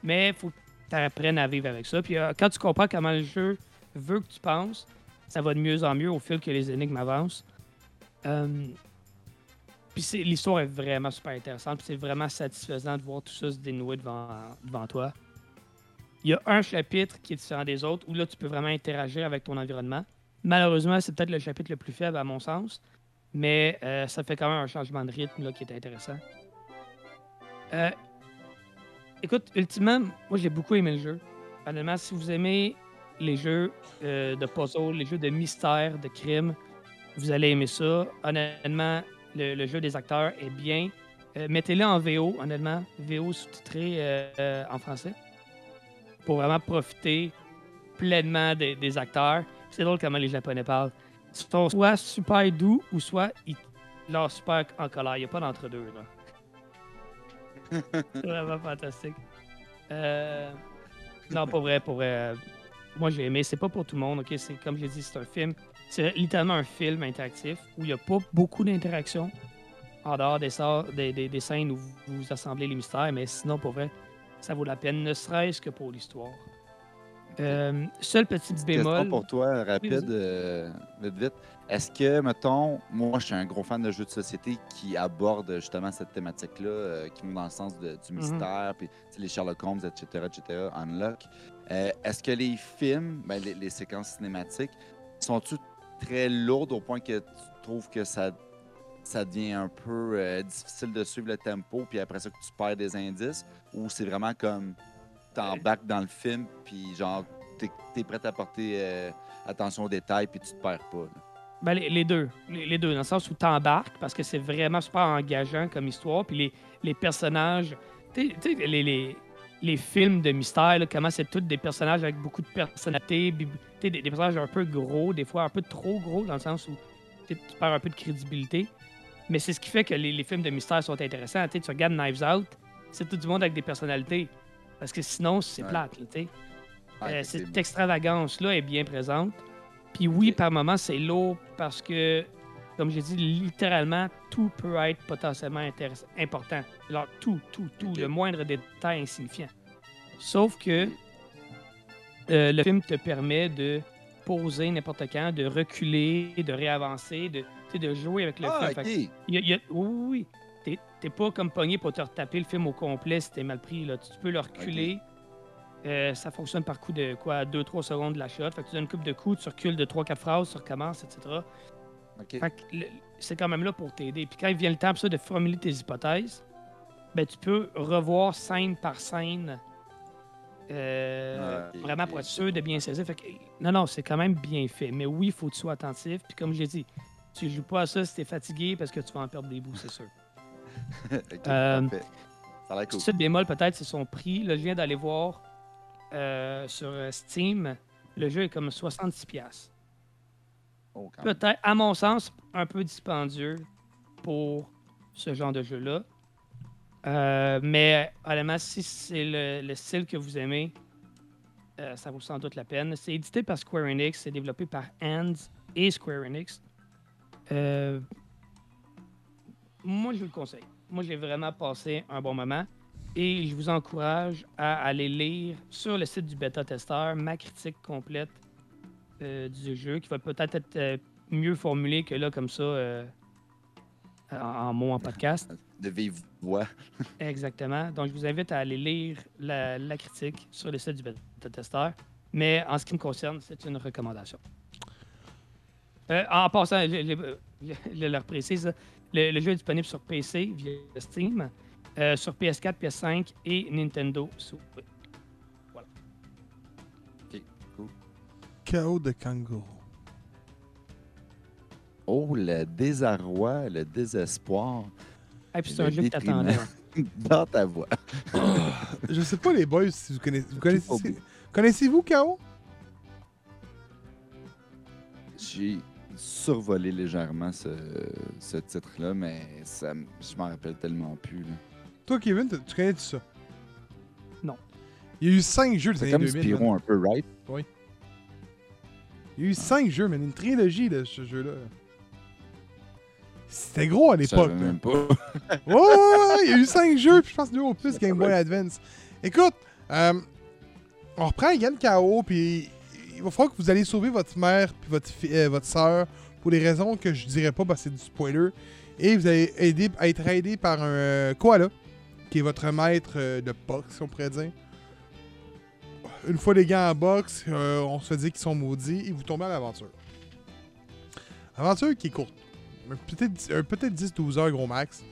Mais il faut que tu apprennes à vivre avec ça. Puis euh, quand tu comprends comment le jeu veut que tu penses, ça va de mieux en mieux au fil que les énigmes avancent. Euh, puis l'histoire est vraiment super intéressante. Puis c'est vraiment satisfaisant de voir tout ça se dénouer devant, devant toi. Il y a un chapitre qui est différent des autres où là, tu peux vraiment interagir avec ton environnement. Malheureusement, c'est peut-être le chapitre le plus faible à mon sens, mais euh, ça fait quand même un changement de rythme là, qui est intéressant. Euh, écoute, ultimement, moi j'ai beaucoup aimé le jeu. Honnêtement, si vous aimez les jeux euh, de puzzle, les jeux de mystère, de crime, vous allez aimer ça. Honnêtement, le, jeu des acteurs est bien. Mettez-le en VO, honnêtement, VO sous-titré en français, pour vraiment profiter pleinement des, acteurs. C'est drôle comment les Japonais parlent. Ils sont soit super doux ou soit ils leur super en colère. Il n'y a pas d'entre-deux. C'est vraiment fantastique. Euh, Non, pas vrai, pour vrai. Moi, j'ai aimé. C'est pas pour tout le monde, ok? C'est comme j'ai dit, c'est un film. C'est littéralement un film interactif où il n'y a pas beaucoup d'interaction en dehors des, sorts- des, des- scènes où vous, vous assemblez les mystères, mais sinon, pour vrai, ça vaut la peine, ne serait-ce que pour l'histoire. Euh, seul petit Question bémol. pour toi, rapide, euh, vite, vite. Est-ce que, mettons, moi, je suis un gros fan de jeux de société qui abordent justement cette thématique-là, euh, qui vont dans le sens de- du Mhm. mystère, puis les Sherlock Holmes, etc., etc., Unlock. Euh, Est-ce que les films, ben, les, les séquences cinématiques, sont-tu très lourdes au point que tu trouves que ça, ça devient un peu euh, difficile de suivre le tempo, puis après ça que tu perds des indices, ou c'est vraiment comme t'embarques dans le film, puis genre, t'es es prêt à porter euh, attention aux détails, puis tu te perds pas. Ben, les, deux. Les, deux, dans le sens où tu embarques, parce que c'est vraiment super engageant comme histoire. Puis les, les personnages, tu sais- les, les, films de mystère, comment c'est tous des personnages avec beaucoup de personnalité, des, personnages un peu gros, des fois un peu trop gros, dans le sens où tu perds un peu de crédibilité. Mais c'est ce qui fait que les, les films de mystère sont intéressants. Tu regardes Knives Out, c'est tout du monde avec des personnalités. Parce que sinon, c'est Ouais. plate. là. Ouais, Euh, cette extravagance-là est bien présente. Puis oui, par moments, c'est lourd parce que, comme j'ai dit, littéralement, tout peut être potentiellement intéressant, important. Alors, tout, tout, tout, le moindre détail insignifiant. Sauf que euh, le film te permet de poser n'importe quand, de reculer, de réavancer, de, de jouer avec le Ah, film. Y a- y a- oui, oui, oui. T'es- pas comme pogné pour te retaper le film au complet si t'es mal pris. Là. Tu peux le reculer. Euh, ça fonctionne par coup de quoi 2-3 secondes de la shot. Fait que tu donnes une coupe de coups, tu recules de 3-4 phrases, tu recommences, etc. Fait que c'est quand même là pour t'aider. Puis quand il vient le temps ça, de formuler tes hypothèses, ben, tu peux revoir scène par scène. euh, Ah, vraiment pour être sûr de bien saisir. Fait que, non, non, c'est quand même bien fait. Mais oui, il faut que tu sois attentif. Puis comme j'ai dit, tu joues pas à ça si t'es fatigué parce que tu vas en perdre des bouts, c'est sûr. Ok, Euh. Ça a l'air cool. Bémol, peut-être, c'est son prix. Là, je viens d'aller voir euh, sur euh, Steam. Le jeu est comme 66$. piastres. Oh, quand même. Peut-être, à mon sens, un peu dispendieux pour ce genre de jeu-là. Euh, mais honnêtement, si c'est le, le style que vous aimez, euh, ça vaut sans doute la peine. C'est édité par Square Enix, c'est développé par Hands et Square Enix. Euh, moi, je vous le conseille. Moi, j'ai vraiment passé un bon moment. Et je vous encourage à aller lire sur le site du bêta-testeur ma critique complète euh, du jeu, qui va peut-être être euh, mieux formulée que là, comme ça, euh, en, en mots en podcast. De vive voix. Exactement. Donc, je vous invite à aller lire la, la critique sur le site du bêta-testeur. Mais en ce qui me concerne, c'est une recommandation. Euh, en passant, je, je- je- je leur précise, le, le jeu est disponible sur PC via Steam, euh, sur PS4, PS5 et Nintendo Switch. Chaos de kangourou. Oh, le désarroi, le désespoir Et puis c'est un jeu que t'attendais. hein. dans ta voix. Je sais pas, les boys, si vous connaissez. Vous connaissez connaissez-vous Chaos? J'ai survolé légèrement ce, ce titre-là, mais ça, je m'en rappelle tellement plus. là. Toi, Kevin, tu connais tout ça? Non. Il y a eu 5 jeux des C'est années comme 2000. Spyro man. un peu, right? Il y a eu 5 jeux, mais une trilogie de ce jeu-là. C'était gros à Je l'époque. même pas. Ouais, ouais, ouais, il y a eu 5 jeux, puis je pense deux au plus Game Boy Advance. Écoute, euh, on reprend Yann KO, puis il va falloir que vous allez sauver votre mère puis votre, euh, soeur pour des raisons que je dirais pas parce que c'est du spoiler. Et vous allez aider, être aidé par un euh, koala, qui est votre maître euh, de boxe, on pourrait dire. Une fois les gars en boxe, on se dit qu'ils sont maudits et vous tombez à l'aventure. Aventure qui est courte. Peut-être peut-être 10-12 heures gros max.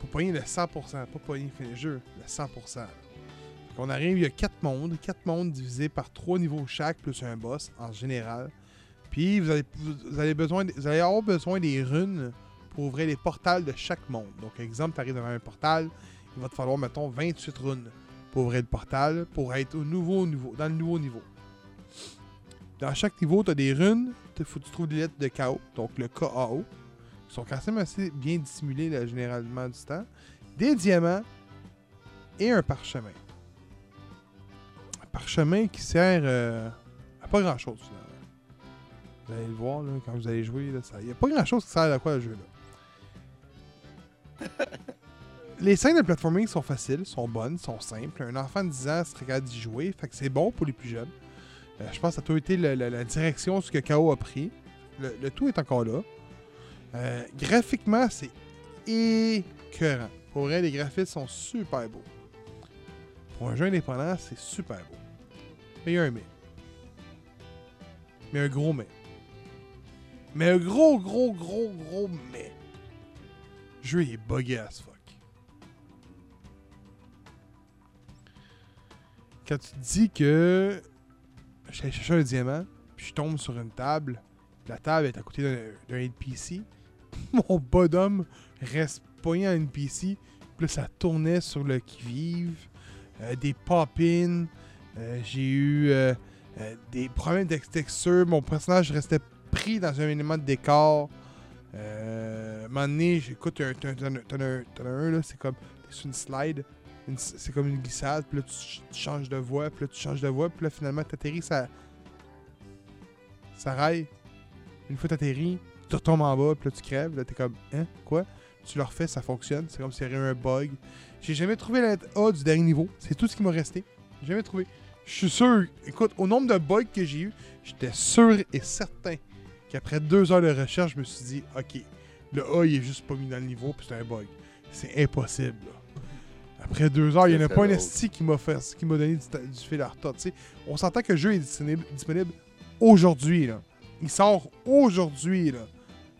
Pour pogner le 100%, pas pogner le jeu, le 100%. Fait qu'on arrive, il y a 4 mondes, 4 mondes divisés par 3 niveaux chaque, plus un boss en général. Puis vous allez, besoin, avoir besoin des runes pour ouvrir les portals de chaque monde. Donc, exemple, tu arrives devant un portal, il va te falloir, mettons, 28 runes pour ouvrir le portal, pour être au nouveau niveau, dans le nouveau niveau. Dans chaque niveau, tu as des runes, il faut que tu trouves des lettres de KO, donc le KAO. Ils sont quand même assez bien dissimulés là, généralement du temps. Des diamants et un parchemin. Parchemin qui sert euh, à pas grand chose. Vous allez le voir là, quand vous allez jouer. ça- Il n'y a pas grand chose qui sert à quoi le jeu là. Les scènes de platforming sont faciles, sont bonnes, sont simples. Un enfant de 10 ans serait capable d'y jouer, fait que c'est bon pour les plus jeunes. Euh, je pense que ça a toujours été le- le- la direction ce que KO a pris. Le, le tout est encore là. Euh, graphiquement, c'est écœurant. Pour vrai, les graphismes sont super beaux. Pour un jeu indépendant, c'est super beau. Mais il y a un mais. Mais un gros mais. Mais un gros, gros, gros, gros mais. Le jeu il est buggé as fuck. Quand tu dis que j'allais chercher un diamant, puis je tombe sur une table, la table est à côté d'un- NPC, mon bonhomme reste pogné à NPC, puis ça tournait sur le qui-vive, euh, des pop-ins, j'ai eu euh, euh, des problèmes de texture, mon personnage restait pris dans un élément de décor. Euh, à un moment donné, j'écoute, t'en as un- là, c'est comme, sur une slide, c'est comme une glissade, puis là tu, ch- tu changes de voix, puis là tu changes de voix, puis là finalement t'atterris, ça, ça raille. Une fois t'atterris, tu retombes en bas, puis là tu crèves, là t'es comme, hein, quoi? Tu le refais, ça fonctionne, c'est comme s'il y avait un bug. J'ai jamais trouvé la A du dernier niveau, c'est tout ce qui m'a resté. J'ai jamais trouvé. Je suis sûr, écoute, au nombre de bugs que j'ai eu, j'étais sûr et certain qu'après deux heures de recherche, je me suis dit, ok, le A il est juste pas mis dans le niveau, puis c'est un bug. C'est impossible, là. Après deux heures, il n'y en a pas un esti qui m'a fait, qui m'a donné du, fil à retordre. On s'entend que le jeu est disponible, disponible aujourd'hui, là. Il sort aujourd'hui, là.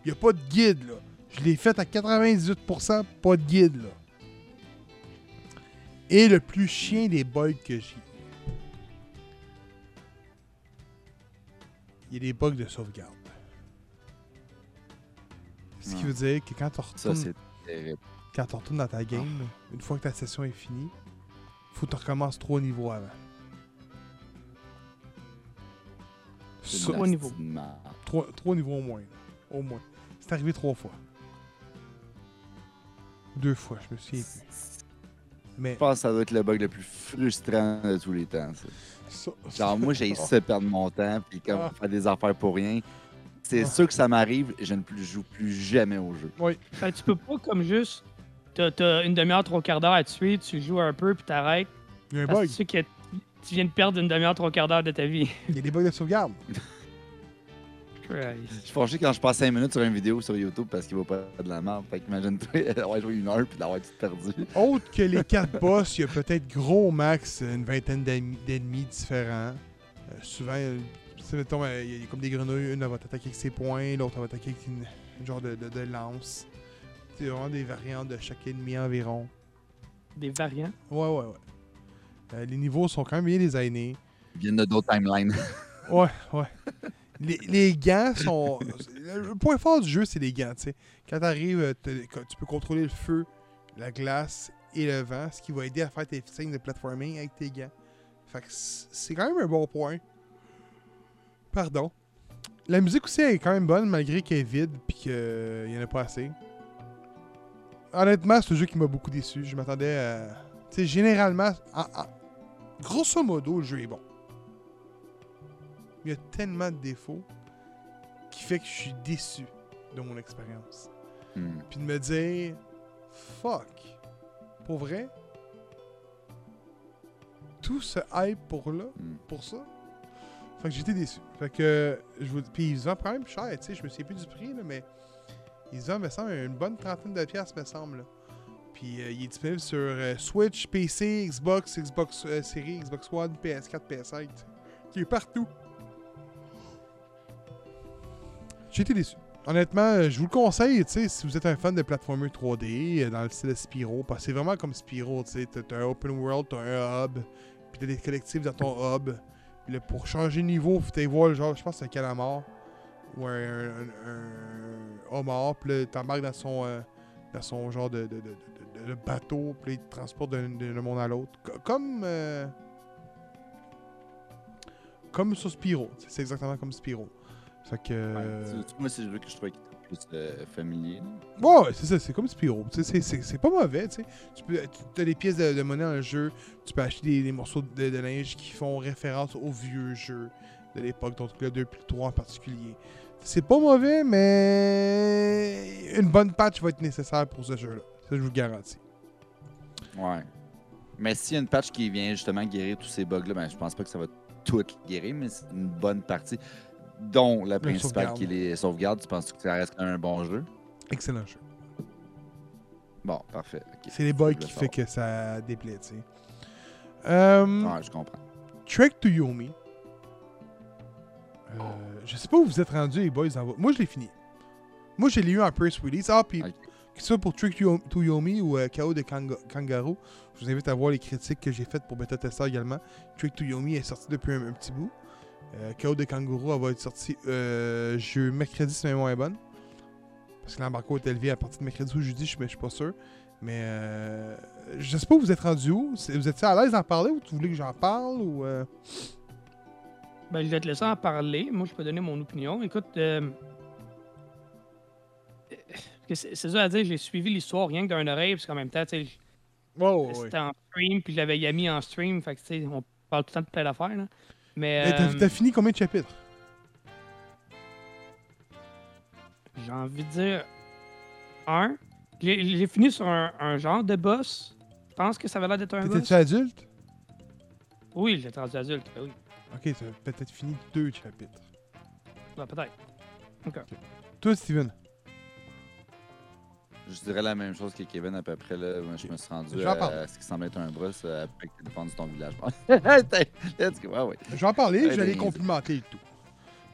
Il n'y a pas de guide, là. Je l'ai fait à 98%, pas de guide, là. Et le plus chien des bugs que j'ai. Il y a des bugs de sauvegarde. Ce qui veut dire que quand tu retournes, quand on retourne dans ta game, une fois que ta session est finie, faut que tu recommences trois niveaux avant. Trois niveaux. trois, trois niveaux au moins. là. Au moins. C'est arrivé trois fois. Deux fois, je me souviens plus. Mais Je pense que ça doit être le bug le plus frustrant de tous les temps. ça. Ça, Genre, moi, j'ai essayé de perdre mon temps, puis comme Ah. faire des affaires pour rien. C'est Ah. sûr que ça m'arrive, je ne plus- joue plus jamais au jeu. Que tu peux pas comme juste. T'as t'as une demi-heure, trois quarts d'heure à tuer, tu joues un peu puis t'arrêtes. il y a un bug. tu sais que tu viens de perdre une demi-heure, trois quarts d'heure de ta vie. Il y a des bugs de sauvegarde. Christ. Je suis fâché quand je passe 5 minutes sur une vidéo sur YouTube parce qu'il va pas de la merde. Fait qu'imagine-toi d'avoir joué une heure puis d'avoir tout perdu. Autre que les quatre boss, il y a peut-être gros max une vingtaine d'ennemis différents. Euh, souvent, euh, tu sais, mettons, euh, il y a comme des grenouilles, une elle va t'attaquer avec ses poings, l'autre va t'attaquer avec une, une genre de, de, de lance. C'est vraiment des variantes de chaque ennemi environ. Des variants? Ouais, ouais, ouais. Euh, les niveaux sont quand même bien designés. Ils viennent de d'autres timelines. Ouais, ouais. Les, gants sont. Le point fort du jeu, c'est les gants, tu sais. Quand t'arrives, t'as- quand tu peux contrôler le feu, la glace et le vent, ce qui va aider à faire tes signes de platforming avec tes gants. Fait que c'est quand même un bon point. Pardon. La musique aussi est quand même bonne, malgré qu'elle est vide puis qu'il n'y en a pas assez. Honnêtement, c'est un jeu qui m'a beaucoup déçu. Je m'attendais à. Tu sais, généralement, en- en- grosso modo, le jeu est bon il y a tellement de défauts qui fait que je suis déçu de mon expérience. Hmm. Puis de me dire, fuck, pour vrai, tout ce hype pour là, Hmm. pour ça. Fait que j'étais déçu. Fait que, je vous puis ils vendent quand même cher, tu sais, je me souviens plus du prix, là, mais ils vendent, me semble, une bonne trentaine de piastres, me semble. Puis euh, il est disponible sur euh, Switch, PC, Xbox, Xbox euh, Series, Xbox One, PS4, PS5. Qui est partout. J'ai déçu. Honnêtement, euh, je vous le conseille, si vous êtes un fan de platformer 3D, euh, dans le style Spyro, parce que c'est vraiment comme Spyro, tu sais, t'as un open world, t'as un hub, puis t'as des collectifs dans ton hub. Puis là, pour changer de niveau, faut aller voir genre, je pense que c'est un calamar, ou un, un, homard, puis là, t'embarques dans son, euh, dans son genre de, de, de, bateau, puis il te transporte d'un monde à l'autre. Co- Comme... euh, comme sur Spyro, c'est exactement comme Spyro. Fait que... Ouais, tu- tu- moi, c'est le jeu que je trouvais qui était plus euh, familier. Ouais, c'est ça, c'est comme Spyro. C'est- pas mauvais, tu sais. Tu peux, as des pièces de, de monnaie dans le jeu, tu peux acheter des, des morceaux de, de linge qui font référence aux vieux jeux de l'époque, donc le 2 et le 3 en particulier. C'est pas mauvais, mais une bonne patch va être nécessaire pour ce jeu-là. Ça, je vous le garantis. Ouais. Mais s'il y a une patch qui vient justement guérir tous ces bugs-là, ben, je pense pas que ça va tout guérir, mais c'est une bonne partie, dont la principale qui est les sauvegardes. Tu penses que ça reste un bon jeu? Excellent jeu. Bon, parfait. C'est les bugs qui fait que ça déplaît, tu sais. Euh, Ouais, je comprends. Trek to Yomi. Euh, je sais pas où vous êtes rendus, les boys. Dans Moi, je l'ai fini. Moi, je l'ai eu en press release. Ah, puis, que ce soit pour Trick to Yo- to Yomi ou euh, KO de Kanga- Kangaroo, je vous invite à voir les critiques que j'ai faites pour Beta Tester également. Trick to Yomi est sorti depuis un, un petit bout. Euh, KO de Kangaroo, elle va être sortie euh, jeu mercredi, si ma mémoire est bonne. Parce que l'embargo est élevé à partir de mercredi ou jeudi, je, mais je suis pas sûr. Mais euh, je sais pas où vous êtes rendu où. Vous êtes à l'aise d'en parler ou tu voulez que j'en parle ou. euh, Ben, je vais te laisser en parler. Moi, je peux donner mon opinion. Écoute, euh, euh, c'est ça à dire, j'ai suivi l'histoire rien que d'un oreille, parce qu'en même temps, tu sais, c'était en stream, puis je l'avais Yami en stream, fait que, tu sais, on parle tout le temps de plein d'affaires. Mais, t'as- euh, T'as fini combien de chapitres? J'ai envie de dire un. J'ai fini sur un, un genre de boss. Je pense que ça avait l'air d'être un boss. T'étais-tu adulte? Oui, j'étais rendu adulte, ben oui. Ok, t'as peut-être fini deux chapitres. Ouais, peut-être. Toi, Steven? Je dirais la même chose que Kevin à peu près. Là. Moi, je me suis rendu Je à, ce qui semble être un euh, après que tu aies défendu ton village. Let's go. Ouais, ouais. Je vais en parler, je vais les complimenter et tout.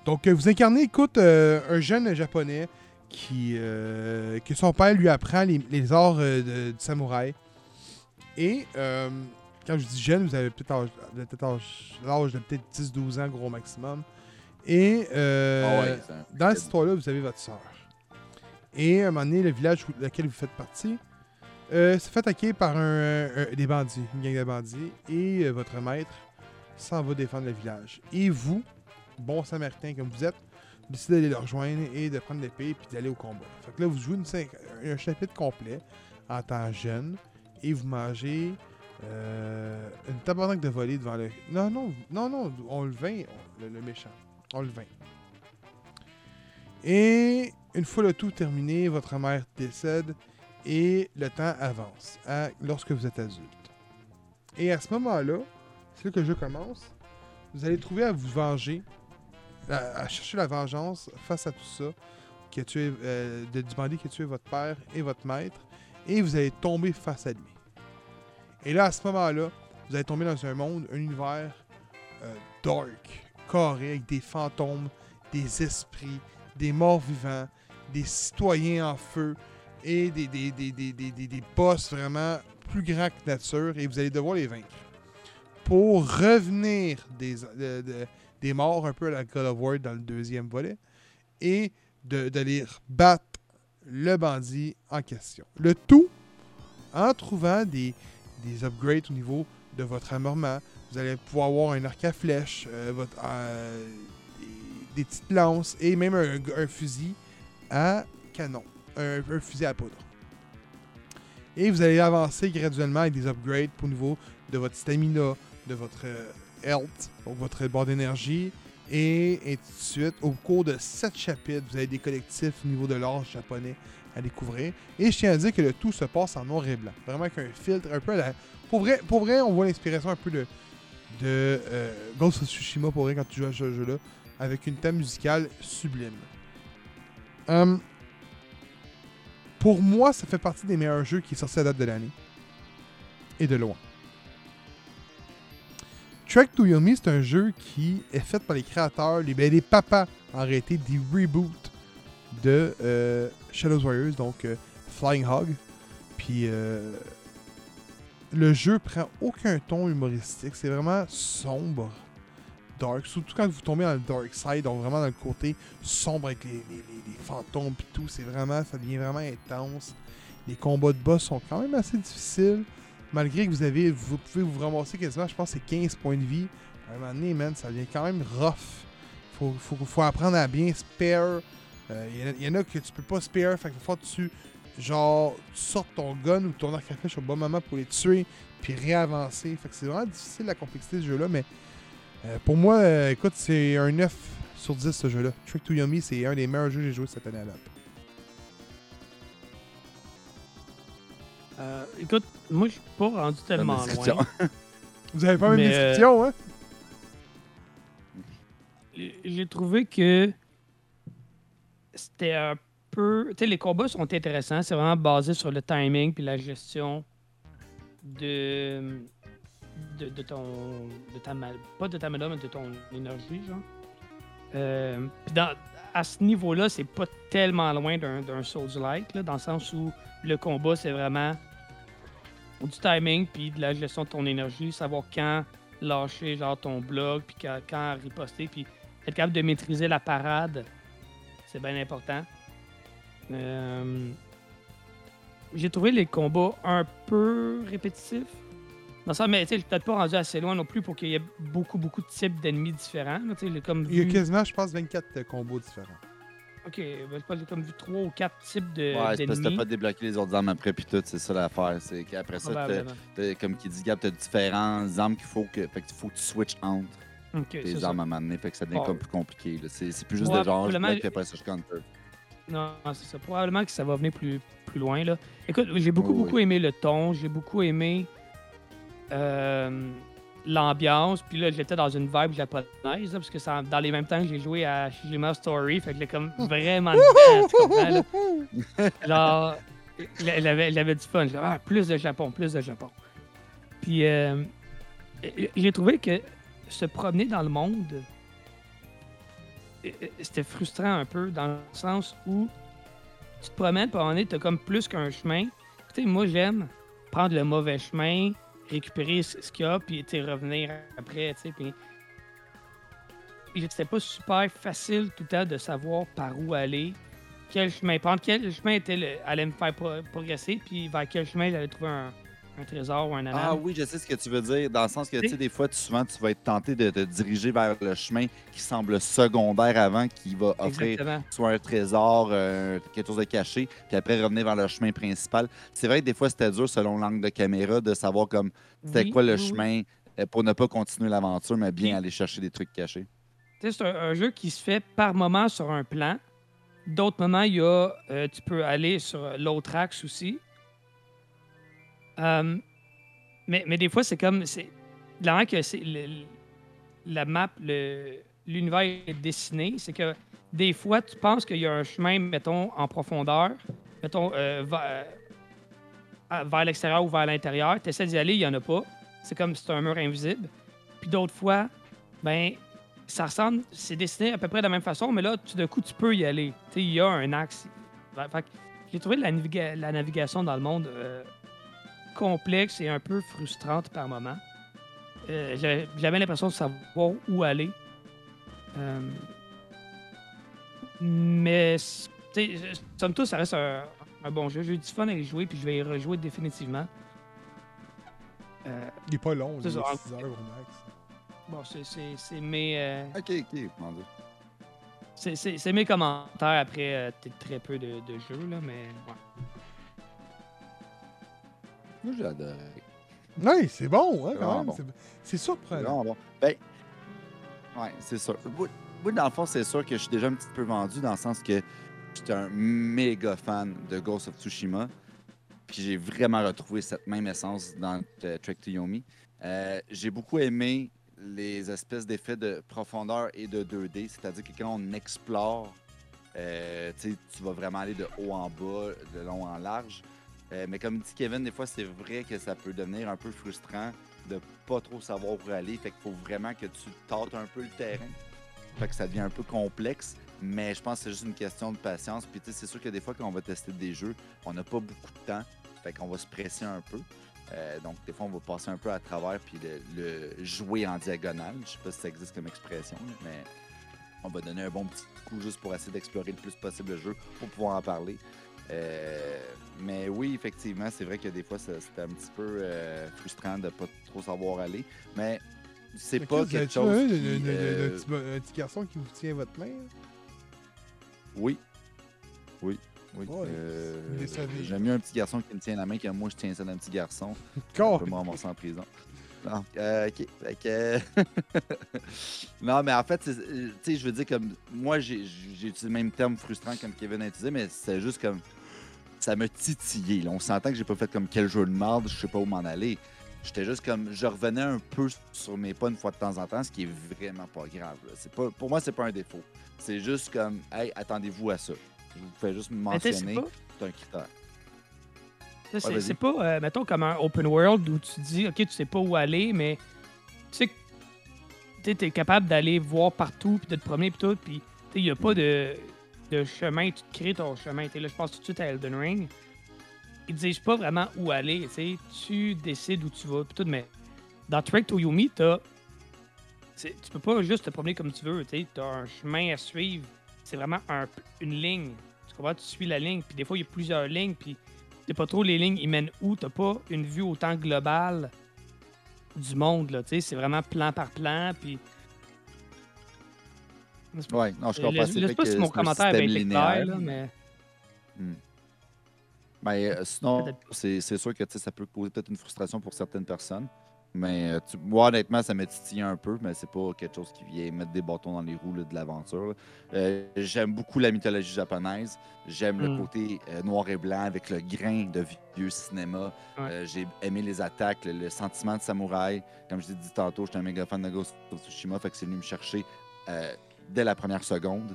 Donc, euh, vous incarnez, écoute, euh, un jeune japonais qui, euh, que son père lui apprend les, les arts euh, de- du samouraï. Et, euh, quand je dis jeune, vous avez peut-être l'âge de peut-être 10-12 ans, gros maximum. Et, euh, Ah ouais, dans cette histoire-là, vous avez votre sœur. Et à un moment donné, le village où- lequel vous faites partie euh, s'est fait attaquer par un, un- des bandits, une gang de bandits. Et euh, votre maître s'en va défendre le village. Et vous, bon samaritain comme vous êtes, décidez d'aller le rejoindre et de prendre l'épée puis d'aller au combat. Fait que là, vous jouez une un chapitre complet en temps jeune et vous mangez euh, une tabarnak de volée devant le. Non, non, non, non, on le on- le, le méchant. On le vainc. Et une fois le tout terminé, votre mère décède et le temps avance lorsque vous êtes adulte. Et à ce moment-là, c'est là que le jeu commence. Vous allez trouver à vous venger, à, à chercher la vengeance face à tout ça, qui a tué, euh, de, du bandit qui a tué votre père et votre maître, et vous allez tomber face à lui. Et là, à ce moment-là, vous allez tomber dans un monde, un univers euh, dark, carré, avec des fantômes, des esprits, des morts vivants, des citoyens en feu et des, des, des, des, boss vraiment plus grands que nature et vous allez devoir les vaincre. Pour revenir des, de- de- des morts un peu à la God of War dans le deuxième volet et d'aller battre le bandit en question. Le tout en trouvant des, des upgrades au niveau de votre armement. Vous allez pouvoir avoir un arc à flèche, euh, votre, euh, des, petites lances et même un fusil à canon, un, fusil à poudre. Et vous allez avancer graduellement avec des upgrades au niveau de votre stamina, de votre euh, health, donc votre barre d'énergie, et ainsi de suite. Au cours de 7 chapitres, vous avez des collectifs au niveau de l'art japonais à découvrir. Et je tiens à dire que le tout se passe en noir et blanc. Vraiment avec un filtre un peu à la... Pour vrai, pour vrai on voit l'inspiration un peu de, de euh, Ghost of Tsushima pour vrai quand tu joues à ce jeu-là, avec une thème musicale sublime. Hum, pour moi, ça fait partie des meilleurs jeux qui est sorti à date de l'année. Et de loin. Track to Yomi, c'est un jeu qui est fait par les créateurs, les, ben, papas en réalité, des reboots de euh, Shadows Warriors, donc euh, Flying Hog. Puis euh, le jeu prend aucun ton humoristique, c'est vraiment sombre, dark, surtout quand vous tombez dans le dark side, donc vraiment dans le côté sombre avec les, fantômes et tout, c'est vraiment, ça devient vraiment intense. Les combats de boss sont quand même assez difficiles, malgré que vous avez, vous pouvez vous ramasser quasiment, je pense, c'est 15 points de vie. À un moment donné, man, ça devient quand même rough. Faut, faut, faut apprendre à bien spare. Il y, en a que tu peux pas spare, fait que tu genre tu sortes ton gun ou ton arc à flèche au bon moment pour les tuer, puis réavancer. Fait que c'est vraiment difficile la complexité de ce jeu-là, mais euh, pour moi, euh, écoute, c'est un 9 sur 10 ce jeu-là. Trick to Yummy, c'est un des meilleurs jeux que j'ai joué cette année à date. Euh, écoute, moi, je suis pas rendu tellement loin. Vous avez pas même Mais, description, hein? J'ai trouvé que c'était un peu. Tu sais, les combats sont intéressants. C'est vraiment basé sur le timing puis la gestion de. De, ton. De ta, ma- pas de ta mana, mais de ton énergie, genre. Euh, à ce niveau-là, c'est pas tellement loin d'un Souls-like, dans le sens où le combat, c'est vraiment du timing puis de la gestion de ton énergie, savoir quand lâcher genre ton bloc, puis quand, quand riposter, puis être capable de maîtriser la parade, c'est bien important. Euh, J'ai trouvé les combats un peu répétitifs. Dans ça, mais tu sais, peut-être pas rendu assez loin non plus pour qu'il y ait beaucoup, beaucoup de types d'ennemis différents. là, Il y a quasiment, je pense, 24 euh, combos différents. Ok, ben, c'est pas- j'ai comme vu trois ou quatre types de- Ouais, c'est parce que t'as pas débloqué les autres armes après, puis tout, c'est ça l'affaire. C'est qu'après ça, t'as- probablement. t'as- comme qui dit Gab, t'as différentes armes qu'il faut que. Fait que faut que tu switches entre Ok, c'est tes ça. armes à un moment donné, fait que ça devient comme plus compliqué. là. C'est c'est plus juste Ouais, de genre, je probablement- après ça, je counter. Non, c'est ça. Probablement que ça va venir plus, plus loin. Là. Écoute, j'ai beaucoup, Oui, oui. beaucoup aimé le ton. J'ai beaucoup aimé euh, l'ambiance. Puis là, j'étais dans une vibe japonaise, là, parce que ça, dans les mêmes temps que j'ai joué à Shijima Story. Fait que j'ai comme vraiment dedans, tu comprends, là? Genre, j'avais du fun. Ah, plus de Japon, plus de Japon. Puis euh, j'ai trouvé que se promener dans le monde, euh, c'était frustrant un peu dans le sens où tu te promènes, puis à un moment donné, t'as comme plus qu'un chemin. Tu sais, moi, j'aime prendre le mauvais chemin, récupérer ce qu'il y a, puis revenir après, tu sais, puis... C'était pas super facile tout le temps de savoir par où aller. quel chemin prendre, quel chemin était allait me faire pro- progresser, puis vers quel chemin j'allais trouver un, un trésor ou un. Ah oui, je sais ce que tu veux dire. Dans le sens que, tu sais, des fois, tu- souvent, tu vas être tenté de te diriger vers le chemin qui semble secondaire avant, qui va offrir Exactement. soit un trésor, euh, quelque chose de caché, puis après revenir vers le chemin principal. C'est vrai que des fois, c'était dur, selon l'angle de caméra, de savoir comme c'était Oui, quoi le oui, chemin euh, pour ne pas continuer l'aventure, mais bien aller chercher des trucs cachés. Tu sais, C'est un, un jeu qui se fait par moment sur un plan. D'autres moments, il y a, euh, tu peux aller sur l'autre axe aussi. Euh, mais, des fois, c'est comme. C'est, la que c'est, la map, l'univers est dessiné, c'est que des fois, tu penses qu'il y a un chemin, mettons, en profondeur, mettons, euh, vers, à- vers l'extérieur ou vers l'intérieur. Tu essaies d'y aller, il n'y en a pas. C'est comme si c'était un mur invisible. Puis d'autres fois, ben, ça ressemble, c'est dessiné à peu près de la même façon, mais là, tout d'un coup, tu peux y aller. Tu il y a un axe. Fait- fait j'ai trouvé la, la navigation dans le monde euh, complexe et un peu frustrante par moment. Euh, j'avais- J'avais l'impression de savoir où aller. Euh, mais, c- tu sais, somme toute, ça reste un, un bon jeu. J'ai eu du fun à y jouer, puis je vais y rejouer définitivement. Euh, Il est pas long, C'est il est ça. 6 heures au max. bon, c'est- c'est c'est mes. euh, Ok, ok, mon Dieu. C'est- C'est mes commentaires après euh, très peu de, de jeux, là, mais ouais. Moi, j'ai adoré. Oui, c'est bon, hein, C'est quand même. bon. C'est- surprenant. bon. Ben, ouais, c'est sûr. Moi, dans le fond, c'est sûr que je suis déjà un petit peu vendu dans le sens que j'étais un méga fan de Ghost of Tsushima. Puis j'ai vraiment retrouvé cette même essence dans Trek to Yomi. Euh, j'ai beaucoup aimé les espèces d'effets de profondeur et de 2D, c'est-à-dire que quand on explore, euh, tu vas vraiment aller de haut en bas, de long en large. Euh, mais comme dit Kevin, des fois, c'est vrai que ça peut devenir un peu frustrant de pas trop savoir où aller. Fait qu'il faut vraiment que tu tâtes un peu le terrain. Fait que ça devient un peu complexe. Mais je pense que c'est juste une question de patience. Puis tu sais, c'est sûr que des fois, quand on va tester des jeux, on n'a pas beaucoup de temps. Fait qu'on va se presser un peu. Euh, donc, des fois, on va passer un peu à travers puis le, jouer en diagonale. Je sais pas si ça existe comme expression, mais on va donner un bon petit coup juste pour essayer d'explorer le plus possible le jeu pour pouvoir en parler. Euh, mais oui, effectivement, c'est vrai que des fois, c'était un petit peu euh, frustrant de pas trop savoir aller. Mais c'est pas quelque chose. un, qui, euh, un petit, un petit garçon qui vous tient votre main? Oui. Oui. Oui. Euh. J'aime mieux un petit garçon qui me tient la main que moi, je tiens ça d'un petit garçon. Je Corps. peux en prison. Donc, euh, non, mais en fait, tu sais, je veux dire, comme moi, j'ai j'ai utilisé le même terme frustrant comme Kevin a utilisé, mais c'est juste comme. Ça m'a titillé. là. On s'entend que j'ai pas fait comme quel jeu de merde, je sais pas où m'en aller. J'étais juste comme. Je revenais un peu sur mes pas une fois de temps en temps, ce qui est vraiment pas grave. C'est Pas, pour moi, c'est pas un défaut. C'est juste comme, hey, attendez-vous à ça. Je vous fais juste mentionner, c'est un critère. c'est pas euh, mettons, comme un open world où tu dis, OK, tu sais pas où aller, mais tu sais que tu es capable d'aller voir partout, puis de te promener, puis tout, puis il n'y a pas de, de chemin, tu te crées ton chemin. Là, je pense tout de suite à Elden Ring. Ils te disent pas vraiment où aller, tu décides où tu vas, tout, mais dans Trek to Yomi, t'as- tu peux pas juste te promener comme tu veux, tu as un chemin à suivre. C'est vraiment un- une ligne. Tu comprends? Tu suis la ligne, puis des fois, il y a plusieurs lignes, puis sais pas trop les lignes, ils mènent où? T'as pas une vue autant globale du monde, là. C'est vraiment plan par plan, puis... Ouais, non, je comprends. Je sais pas si mon commentaire système été linéaire. là, mais... Ben, euh, sinon, c'est sûr que ça peut causer peut-être une frustration pour certaines personnes. Mais euh, tu- moi, honnêtement, ça m'a titillé un peu, mais c'est pas quelque chose qui vient mettre des bâtons dans les roues là, de l'aventure. Euh, J'aime beaucoup la mythologie japonaise. J'aime le Mm. côté euh, noir et blanc avec le grain de vieux cinéma. Ouais. Euh, J'ai aimé les attaques, le, le sentiment de samouraï. Comme je l'ai dit tantôt, j'étais un méga fan de Ghost of Tsushima, fait que c'est venu me chercher dès la première seconde.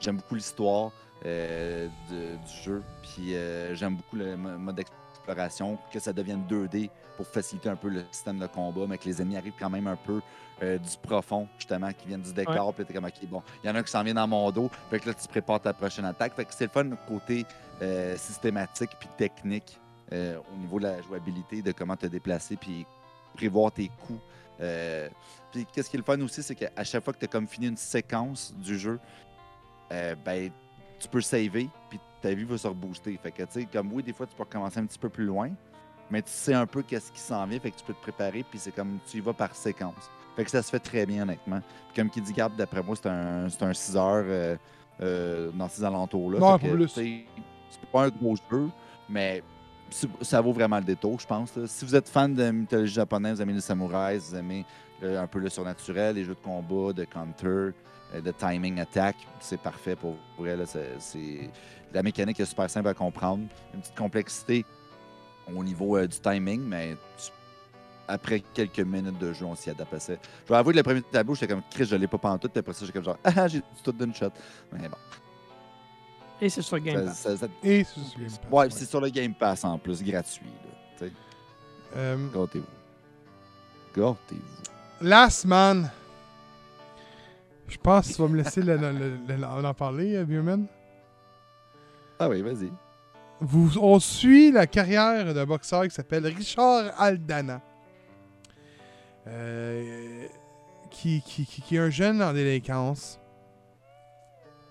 J'aime beaucoup l'histoire euh, du jeu. Puis euh, j'aime beaucoup le mo- mode d'exploration, que ça devienne 2D pour faciliter un peu le système de combat, mais que les ennemis arrivent quand même un peu euh, du profond, justement, qui viennent du décor. Puis t'es comme, OK, bon, il y en a un qui s'en vient dans mon dos. Fait que là, tu prépares ta prochaine attaque. Fait que c'est le fun, côté systématique puis technique au niveau de la jouabilité, de comment te déplacer puis prévoir tes coups. Euh, puis qu'est-ce qui est le fun aussi, c'est qu'à chaque fois que tu as comme fini une séquence du jeu, euh, ben, tu peux saver, puis ta vie va se rebooster. Fait que, tu sais, comme oui, des fois, tu peux recommencer un petit peu plus loin, mais tu sais un peu qu'est-ce qui s'en vient, fait que tu peux te préparer, puis c'est comme tu y vas par séquence. Fait que ça se fait très bien, honnêtement. Puis comme qui dit Gab, d'après moi, c'est un, c'est un 6 heures euh, euh, dans ces alentours-là. Fait que, plus. C'est pas un gros jeu, mais ça vaut vraiment le détour, je pense. Si vous êtes fan de mythologie japonaise, vous aimez les samouraïs, vous aimez un peu le surnaturel, les jeux de combat, de counter, euh, de timing attack, c'est parfait pour vrai. La mécanique est super simple à comprendre. Une petite complexité au niveau euh, du timing, mais après quelques minutes de jeu, on s'y adapte assez. Je vais avouer que le premier tableau, j'étais comme Chris, je l'ai pas pantoute, puis après ça, j'étais comme genre Ah, j'ai tout d'une shot. Mais bon. Et c'est sur Game Pass. ça- ça- Et c'est sur Game Pass, Ouais, c'est sur le Game Pass en plus, gratuit. Là. Euh, Gâtez-vous. Gâtez-vous. Last Man. Je pense que tu vas me laisser le- le- le- le- en parler, euh, Bierman. Ah oui, vas-y. Vous, on suit la carrière d'un boxeur qui s'appelle Richard Aldana. Euh, qui, qui, qui- qui est un jeune en délinquance.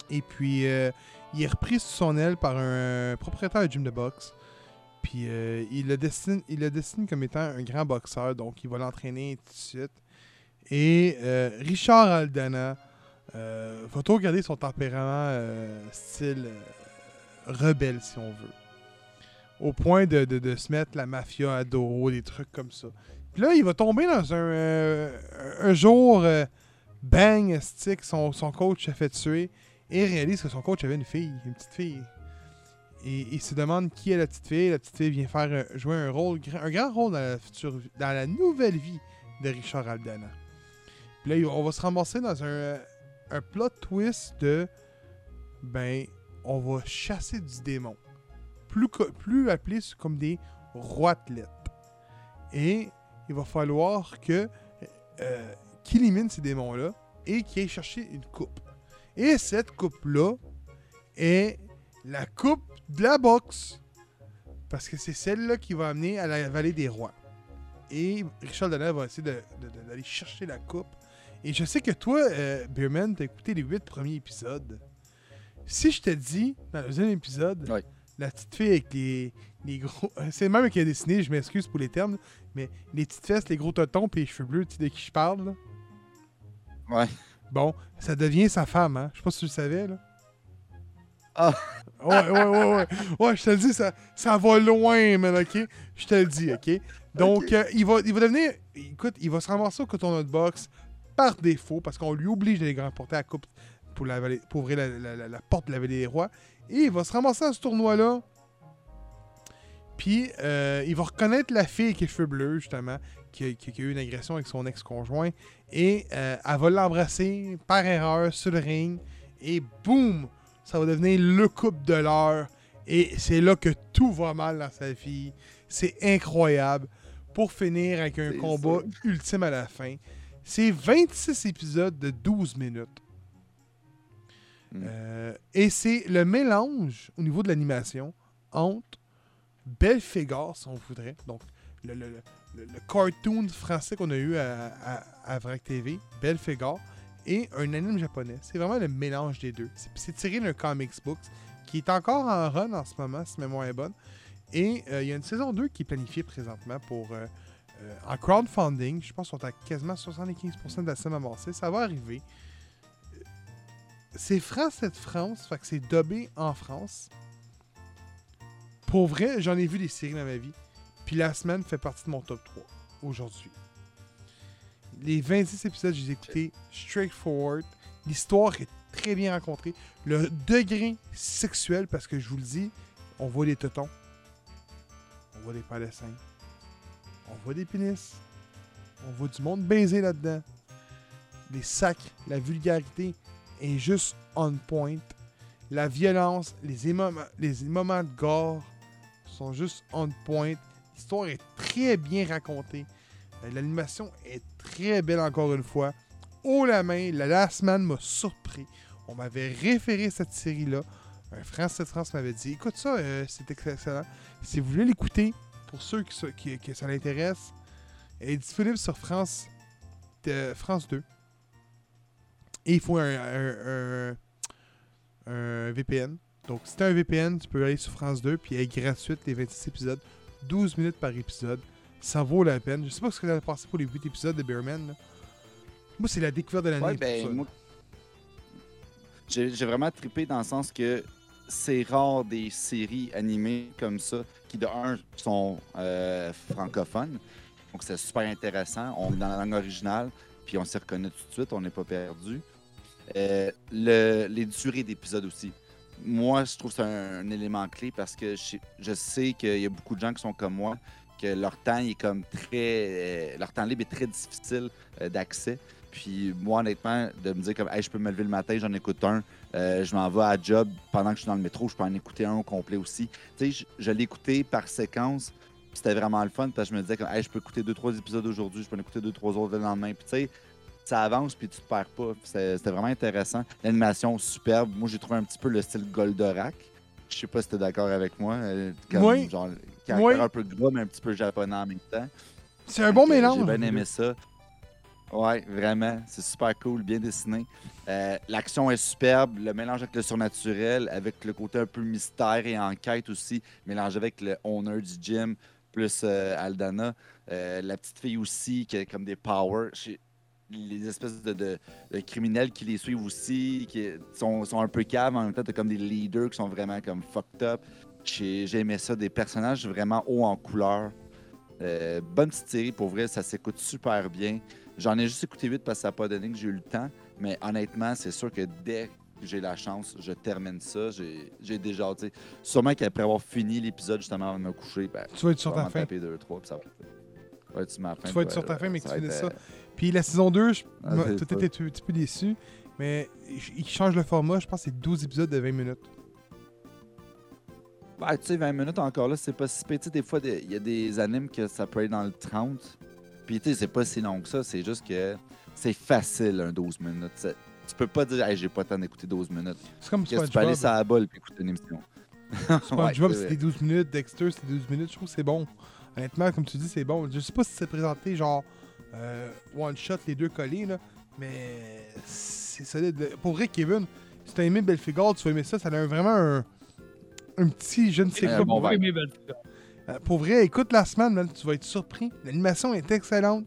Et puis, euh, il est repris sous son aile par un propriétaire de gym de boxe. Puis, euh, il, le destine, il le comme étant un grand boxeur. Donc, il va l'entraîner tout de suite. Et euh, Richard Aldana euh, va tout garder son tempérament style rebelle, si on veut. Au point de, de- se mettre la mafia à dos, des trucs comme ça. Puis là, il va tomber dans un, un jour, bang, stick, son, son coach s'est fait tuer et réalise que son coach avait une fille, une petite fille. Et il se demande qui est la petite fille. La petite fille vient faire euh, jouer un rôle, un grand rôle dans la, future, dans la nouvelle vie de Richard Aldana. Puis là, on va se ramasser dans un, euh, un plot twist de ben, on va chasser du démon. Plus, plus appelé comme des roitelets. Et il va falloir que euh, qu'il élimine ces démons-là et qu'il aille chercher une coupe. Et cette coupe-là est la coupe de la boxe. Parce que c'est celle-là qui va amener à la vallée des rois. Et Richard Donner va essayer de- de- de- d'aller chercher la coupe. Et je sais que toi, euh, Beerman, t'as écouté les huit premiers épisodes. Si je te dis, dans le deuxième épisode, la petite fille avec les, les gros. C'est le même qui a dessiné, je m'excuse pour les termes, mais les petites fesses, les gros totons puis les cheveux bleus, tu sais de qui je parle, là? Ouais. Bon, ça devient sa femme, hein. Je sais pas si tu le savais, là. Ah. Ouais, ouais, ouais, ouais. Ouais, je te le dis, ça, ça va loin, man, ok? Je te le dis, ok? Donc, euh, il, va, il va devenir. Écoute, il va se ramasser au coton de boxe par défaut parce qu'on lui oblige d'aller remporter la coupe pour, la vallée- pour ouvrir la, la- la- la porte de la vallée des rois. Et il va se ramasser à ce tournoi-là. Puis, euh, il va reconnaître la fille qui a les cheveux bleus, justement, qui a, qui eu une agression avec son ex-conjoint. Et euh, elle va l'embrasser par erreur sur le ring. Et boum! Ça va devenir le couple de l'heure. Et c'est là que tout va mal dans sa vie. C'est incroyable. Pour finir avec un combat ça. ultime à la fin. C'est 26 épisodes de 12 minutes. Mm. Euh, et c'est le mélange au niveau de l'animation entre Belphégor, si on voudrait, donc le, le- le- cartoon français qu'on a eu à, à, Vrac TV, Belphégor, et un anime japonais. C'est vraiment le mélange des deux. C'est- tiré d'un comics book qui est encore en run en ce moment, si mémoire est bonne. Et euh, il y a une saison 2 qui est planifiée présentement pour euh, euh, en crowdfunding. Je pense qu'on est à quasiment 75% de la somme amassée. Ça va arriver. C'est France 7 France, fait que c'est dubbé en France. Pour vrai, j'en ai vu des séries dans ma vie. La semaine fait partie de mon top 3 aujourd'hui. Les 26 épisodes, je les ai écoutés straightforward. L'histoire est très bien rencontrée. Le degré sexuel, parce que je vous le dis, on voit des tétons. On voit des palestins. On voit des pénis. On voit du monde baiser là-dedans. Les sacs, la vulgarité est juste on point. La violence, les, les moments de gore sont juste on point. L'histoire est très bien racontée. Euh, L'animation est très belle encore une fois. Haut la main, la Last Man m'a surpris. On m'avait référé cette série-là. France 7 France m'avait dit écoute ça, euh, c'est excellent. Si vous voulez l'écouter, pour ceux qui, ça- l'intéresse, elle est disponible sur France, euh, France 2. Et il faut un VPN. Donc, si t'as un VPN, tu peux aller sur France 2, puis elle est gratuite, les 26 épisodes. 12 minutes par épisode. Ça vaut la peine. Je sais pas ce que t'as passé pour les 8 épisodes de Bearman. là. Moi, c'est la découverte de l'année. Ouais, ben, moi, j'ai vraiment trippé dans le sens que c'est rare des séries animées comme ça qui, de un, sont euh, francophones. Donc, c'est super intéressant. On est dans la langue originale, puis on s'y reconnaît tout de suite, on n'est pas perdu. Euh, le- les durées d'épisodes aussi. Moi, je trouve que c'est un, élément clé parce que je, sais qu'il y a beaucoup de gens qui sont comme moi, que leur temps est comme très. euh, leur temps libre est très difficile euh, d'accès. Puis moi, honnêtement, de me dire comme, je peux me lever le matin, j'en écoute un, euh, je m'en vais à job pendant que je suis dans le métro, je peux en écouter un au complet aussi. Tu sais, je, je l'ai écouté par séquence, c'était vraiment le fun parce que je me disais comme, je peux écouter deux, trois épisodes aujourd'hui, je peux en écouter deux, trois autres le lendemain. Puis tu sais, ça avance, puis tu te perds pas. C'était vraiment intéressant. L'animation superbe. Moi, j'ai trouvé un petit peu le style Goldorak. Je sais pas si t'es d'accord avec moi. euh, Comme, Oui. Genre, Oui. un peu gras, mais un petit peu japonais en même temps. C'est un bon que mélange. J'ai bien aimé ça. Ouais, vraiment. C'est super cool, bien dessiné. Euh, L'action est superbe. Le mélange avec le surnaturel, avec le côté un peu mystère et enquête aussi, mélangé avec le owner du gym, plus euh, Aldana. Euh, la petite fille aussi, qui a comme des powers. Les espèces de, de- de criminels qui les suivent aussi, qui sont, sont un peu caves. En même temps, t'as comme des leaders qui sont vraiment comme fucked up. J'ai aimé ça. Des personnages vraiment hauts en couleur. Euh, bonne petite série, pour vrai, ça s'écoute super bien. J'en ai juste écouté 8 parce que ça n'a pas donné que j'ai eu le temps. Mais honnêtement, c'est sûr que dès que j'ai la chance, je termine ça. J'ai déjà tu sais. Sûrement qu'après avoir fini l'épisode justement avant de me coucher, ben, Tu vas être je sur ta fin. taper 2, 3, puis ça va être Ouais, tu m'as Tu vas être sur ta fin, mais que tu être, ça. euh, Puis la saison 2, je... Ah, c'est tout était un petit peu déçu. Mais ils changent le format. Je pense que c'est 12 épisodes de 20 minutes. Ben, tu sais, 20 minutes encore là, c'est pas si sais, des fois, des- il y a des animes que ça peut être dans le 30. Puis, tu sais, c'est pas si long que ça. C'est juste que c'est facile, un 12 minutes. C'est- Tu peux pas dire, hey, j'ai pas le temps d'écouter 12 minutes. C'est comme Qu'est-ce que tu peux aller sur la balle et écouter une émission? SpongeBob, Ouais, c'est c'était 12 minutes. Dexter, c'était 12 minutes. Je trouve que c'est bon. Honnêtement, comme tu dis, c'est bon. Je sais pas si c'est présenté genre euh, one shot, les deux collés, là. Mais c'est solide. Pour vrai, Kevin, si t'as aimé Belfigard, tu vas aimer ça. Ça a vraiment un, un petit, je ne sais quoi. bon mais ben, Euh, pour vrai, écoute la semaine, man, tu vas être surpris. L'animation est excellente.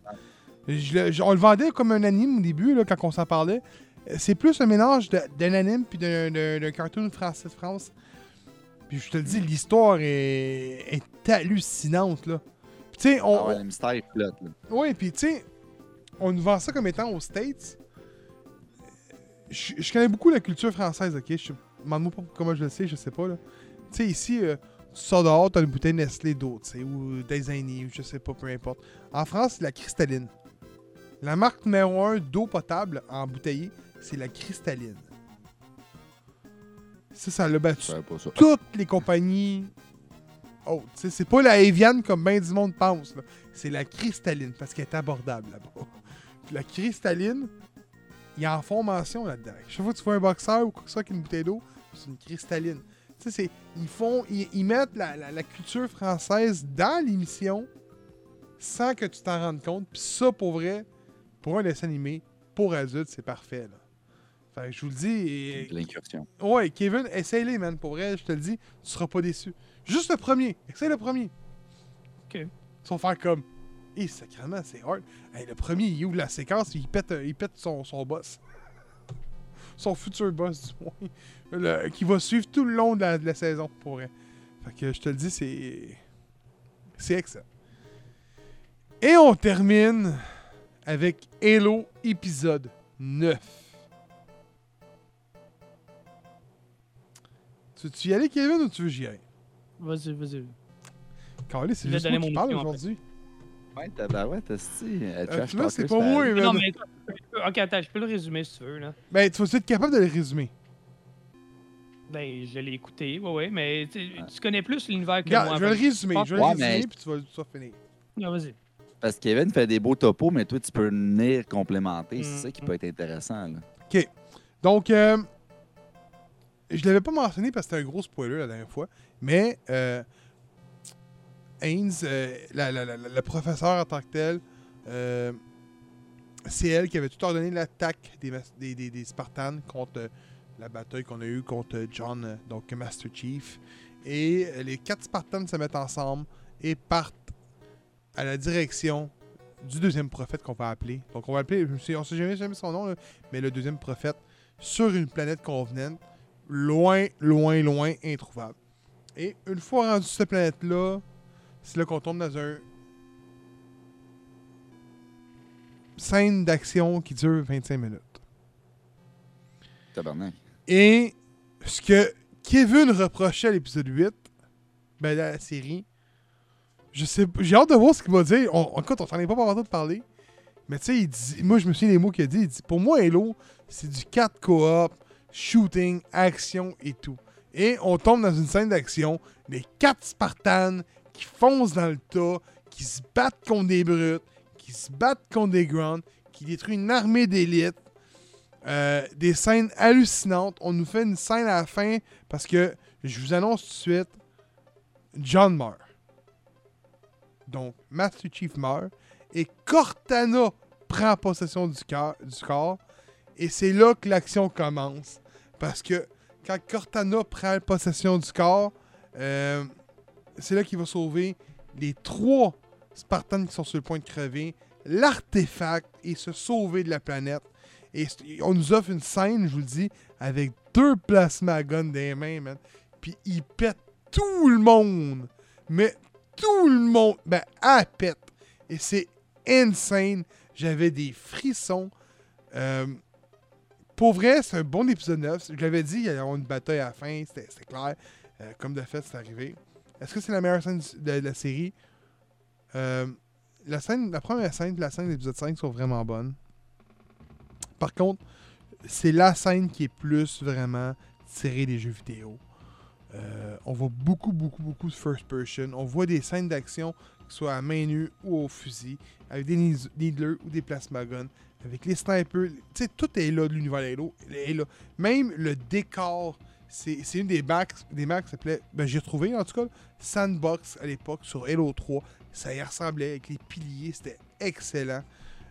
Je le- je- on le vendait comme un anime au début, là, quand on s'en parlait. Euh, C'est plus un mélange d'un anime puis d'un cartoon français de France. Puis je te le dis, l'histoire est, est hallucinante, là. Puis tu sais, on... Ah ouais, le mystère est flotte. là. ouais, puis tu sais, on nous vend ça comme étant aux States. Je, je connais beaucoup la culture française, ok? Je demande-moi pas comment je le sais, je sais pas, là. Tu sais, ici, euh, tu sors dehors, t'as une bouteille Nestlé d'eau, tu sais, ou des ou je sais pas, peu importe. En France, c'est la cristalline. La marque numéro 1 d'eau potable en bouteillée, c'est la cristalline. Ça, ça l'a battu ça. toutes les compagnies. Oh, tu sais, c'est pas la Evian comme bien du monde pense. C'est la cristalline parce qu'elle est abordable là-bas. Puis la cristalline, ils en font mention là-dedans. Chaque fois que tu vois un boxeur ou quoi que ce soit avec une bouteille d'eau, c'est une cristalline. Tu sais, c'est- ils font, ils, ils mettent la, la- la culture française dans l'émission sans que tu t'en rendes compte. Puis ça, pour vrai, pour un dessin animé, pour adultes, c'est parfait. Là. Fait que je vous le dis, et- L'incursion. Ouais, Kevin, essaye-les, man. Pour vrai, je te le dis, tu seras pas déçu. Juste le premier. Essaye le premier. Ok. Ils vont faire comme. Eh, sacrément, c'est hard. Hey, le premier, il ouvre la séquence, il pète, euh, il pète son, son boss. son futur boss, du moins. Le- qui va suivre tout le long de la, de la saison, pour vrai. Fait que je te le dis, c'est. C'est excellent. Et on termine avec Halo épisode 9. Tu veux-tu y aller, Kevin, ou tu veux que j'y aille? Vas-y, vas-y. Carlis, c'est Je vais juste moi donner qui mon parle aujourd'hui. Ouais, euh, Euh, trash tu vois, c'est pas moi, mais- Non, mais ok, attends, je peux le résumer si tu veux. Là. Ben, tu vas être capable de le résumer. Ben, je l'ai écouté, ouais, ouais, mais tu tu connais plus l'univers que moi. je vais le résumer. Je vais Ouais, le résumer, mais- puis tu vas, tu vas finir. Non, vas-y. Parce que Kevin fait des beaux topos, mais toi, tu peux venir complémenter. C'est Mhm. ça qui peut être intéressant. Là. Donc, euh, je l'avais pas mentionné parce que c'était un gros spoiler la dernière fois, mais euh, euh, la, professeure en tant que telle, euh, c'est elle qui avait tout ordonné l'attaque des, des, Spartans contre euh, la bataille qu'on a eue contre John, donc Master Chief. Et les quatre Spartans se mettent ensemble et partent à la direction du deuxième prophète qu'on va appeler. Donc on va appeler, on sait jamais, jamais son nom, mais le deuxième prophète sur une planète convenante, loin, loin, loin, introuvable. Et une fois rendu sur cette planète-là, c'est là qu'on tombe dans un scène d'action qui dure 25 minutes. Tabarnak. Et ce que Kevin reprochait à l'épisode 8, ben la série, je sais j'ai hâte de voir ce qu'il va dire. On, on- écoute, on s'en est pas pas de parler. Mais tu sais, il dit, moi je me souviens des mots qu'il a dit. Il dit Pour moi, Halo, c'est du 4 co-op, shooting, action et tout. Et on tombe dans une scène d'action, les 4 Spartans qui foncent dans le tas, qui se battent contre des brutes, qui se battent contre des grounds, qui détruisent une armée d'élite. Euh, des scènes hallucinantes. On nous fait une scène à la fin parce que je vous annonce tout de suite, John meurt. Donc, Master Chief meurt et Cortana prend possession du, du corps. Et c'est là que l'action commence. Parce que quand Cortana prend possession du corps, euh, c'est là qu'il va sauver les trois Spartans qui sont sur le point de crever, l'artefact et se sauver de la planète. Et on nous offre une scène, je vous le dis, avec deux plasma guns les mains, man. Puis il pète tout le monde. Mais tout le monde, ben, à pète. Et c'est insane. J'avais des frissons. Euh, pour vrai, c'est un bon épisode 9. Je l'avais dit, il y avoir une bataille à la fin, c'était clair. Euh, comme de fait, c'est arrivé. Est-ce que c'est la meilleure scène de, la série? Euh, la, scène, la première scène la scène de l'épisode 5 sont vraiment bonnes. Par contre, c'est la scène qui est plus vraiment tirée des jeux vidéo. Euh, on voit beaucoup, beaucoup, beaucoup de first person. On voit des scènes d'action, que ce soit à main nue ou au fusil, avec des needlers ou des plasma guns, avec les snipers. Tu sais, tout est là de l'univers Halo. Même le décor, c'est une des maps, des qui s'appelait, ben j'ai retrouvé en tout cas, Sandbox à l'époque sur Halo 3. Ça y ressemblait avec les piliers, c'était excellent.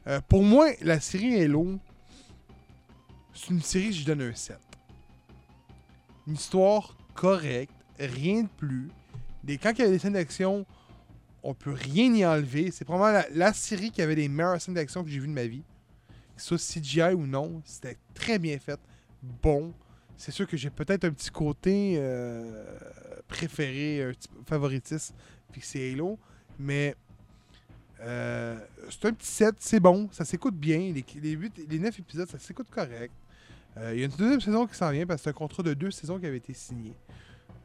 Euh, pour moi, la série Halo, c'est une série, je donne un 7. Une histoire correcte, rien de plus. Des, quand il y a des scènes d'action, on peut rien y enlever. C'est probablement la, la série qui avait les meilleures scènes d'action que j'ai vues de ma vie. Soit CGI ou non, c'était très bien fait. Bon. C'est sûr que j'ai peut-être un petit côté euh, préféré, un petit favoritisme, puis c'est Halo. Mais euh, c'est un petit set, c'est bon, ça s'écoute bien. Les, les, 8, les 9 épisodes, ça s'écoute correct. Euh, Il y a une deuxième saison qui s'en vient parce que c'est un contrat de deux saisons qui avait été signé.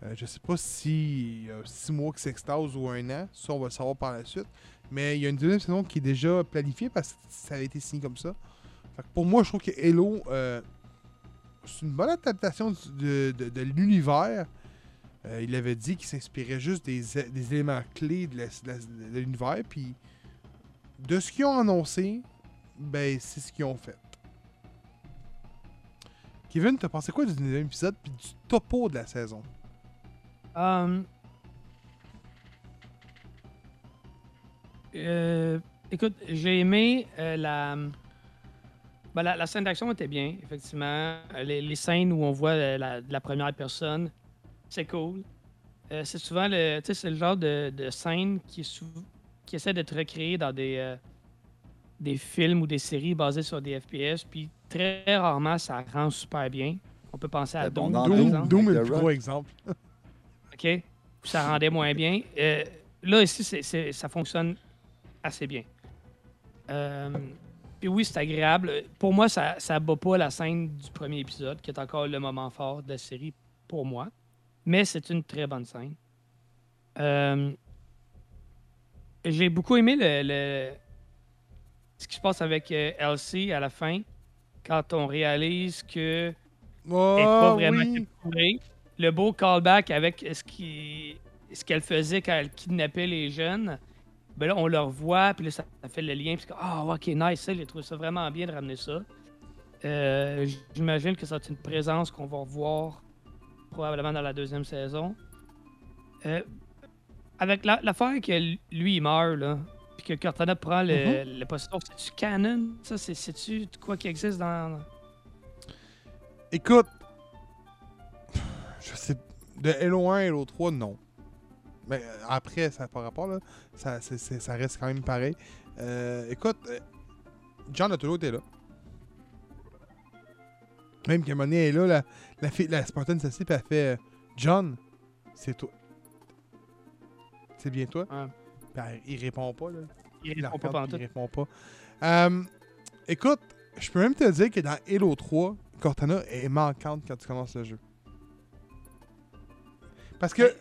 Euh, je sais pas si y a six mois qui s'extase ou un an. Ça, on va le savoir par la suite. Mais il y a une deuxième saison qui est déjà planifiée parce que ça avait été signé comme ça. Pour moi, je trouve que Halo, euh, c'est une bonne adaptation de, l'univers. Euh, il avait dit qu'il s'inspirait juste des, éléments clés de l'univers. Puis de ce qu'ils ont annoncé, ben c'est ce qu'ils ont fait. Kevin, t'as pensé quoi du deuxième épisode puis du topo de la saison? Euh, écoute, j'ai aimé la, ben, la. la scène d'action était bien, effectivement. Euh, Les, les scènes où on voit euh, la, la première personne, c'est cool. Euh, c'est souvent le, tu sais, c'est le genre de, de scène qui, est qui essaie d'être recréé dans des, euh, des films ou des séries basées sur des FPS. Puis très rarement, ça rend super bien. On peut penser à C'est bon Doom, Doom, exemple. Doom est le The plus gros exemple. OK? Ça rendait moins bien. Euh, là, ici, c'est- c'est- ça fonctionne assez bien. Euh, puis oui, c'est agréable. Pour moi, ça ne bat pas la scène du premier épisode, qui est encore le moment fort de la série pour moi. Mais c'est une très bonne scène. Euh, J'ai beaucoup aimé le, le- ce qui se passe avec euh, Elsie à la fin, quand on réalise que Oh, elle pas vraiment oui. capturée. Le beau callback avec ce qui ce qu'elle faisait quand elle kidnappait les jeunes. Ben là, on le revoit, puis là, ça, ça fait le lien. Puis ah, ok, nice, ça, j'ai trouvé ça vraiment bien de ramener ça. Euh, J'imagine que ça va être une présence qu'on va revoir probablement dans la deuxième saison. Euh, avec la- l'affaire que lui, il meurt, là, puis que Cortana prend le, le possession, c'est-tu canon? Ça, c'est- c'est-tu quoi qui existe dans. Écoute, c'est de Halo 1 à Halo 3, non. Mais euh, après, ça n'a pas rapport, là. Ça, ça reste quand même pareil. Euh, écoute, euh, John a toujours été là. Même qu'à un moment donné, elle est là, la, la, fille, la Spartan s'assied elle fait John, c'est toi. C'est bien toi? Ouais. Puis elle- il répond pas, là. Il Il répond pas regarde, il répond pas. Euh, écoute, je peux même te dire que dans Halo 3, Cortana est manquante quand tu commences le jeu. Parce que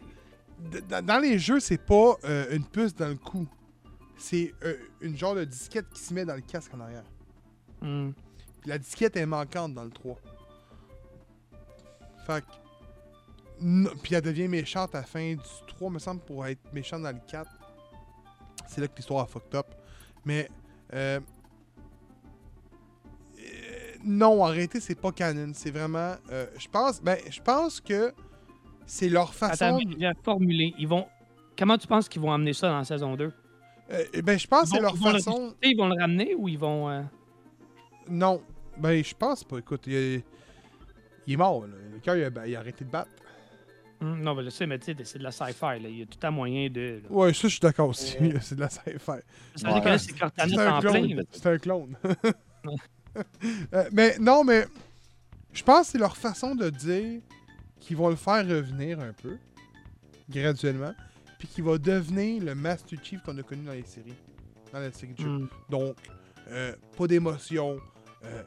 dans- les jeux, c'est pas euh, une puce dans le cou. C'est euh, une genre de disquette qui se met dans le casque en arrière. Hmm. Puis la disquette est manquante dans le 3. Fait que. Puis elle devient méchante à la fin du 3, me semble, pour être méchante dans le 4. C'est là que l'histoire a fucked up. Mais. euh, euh, non, en réalité, c'est pas canon. C'est vraiment. je pense. Ben, je pense que c'est leur façon. Attends, mais j'ai formulé. Ils vont... Comment tu penses qu'ils vont amener ça dans la saison 2? Euh, ben, je pense que c'est leur ils vont le façon. ressusciter, Ils vont le ramener ou ils vont. euh, Non. Ben, je pense pas. Écoute, il, est- il est mort. Là. Le cœur, il, a- ben, il a arrêté de battre. hmm, Non, ben, je sais, mais tu sais, c'est de la sci-fi. Il y a tout un moyen de. là. Ouais, ça, je suis d'accord aussi. Euh, c'est de la sci-fi. Ça veut Ouais. dire que là, c'est Cortana en clone. C'est un clone. Euh, mais non, mais je pense que c'est leur façon de dire qu'ils vont le faire revenir un peu, graduellement, puis qu'il va devenir le Master Chief qu'on a connu dans les séries. Dans la série de jeux. Hmm. Donc, euh, pas d'émotion. euh,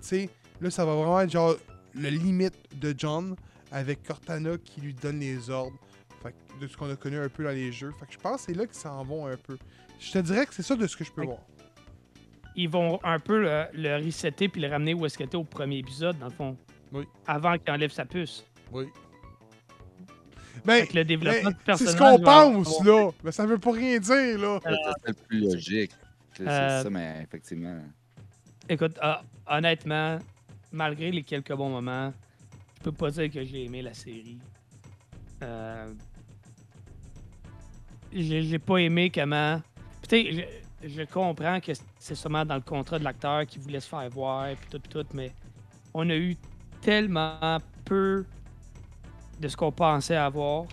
tu sais, là, ça va vraiment être genre le limite de John avec Cortana qui lui donne les ordres. Fait que de ce qu'on a connu un peu dans les jeux. Fait que je pense que c'est là qu'ils s'en vont un peu. Je te dirais que c'est ça de ce que je peux voir. Ils vont un peu le, le resetter puis le ramener où est-ce qu'il était au premier épisode, dans le fond. Oui. Avant qu'il enlève sa puce. Oui. Ben, Fait que le développement ben, c'est ce qu'on pense, là. Mais ça veut pas rien dire, là. C'est le plus logique. C'est Euh, ça, mais effectivement. Écoute, ah, honnêtement, malgré les quelques bons moments, je peux pas dire que j'ai aimé la série. Euh, j'ai pas aimé comment. Puis je, je comprends que c'est sûrement dans le contrat de l'acteur qui voulait se faire voir, puis tout, puis tout, mais on a eu tellement peu de ce qu'on pensait avoir.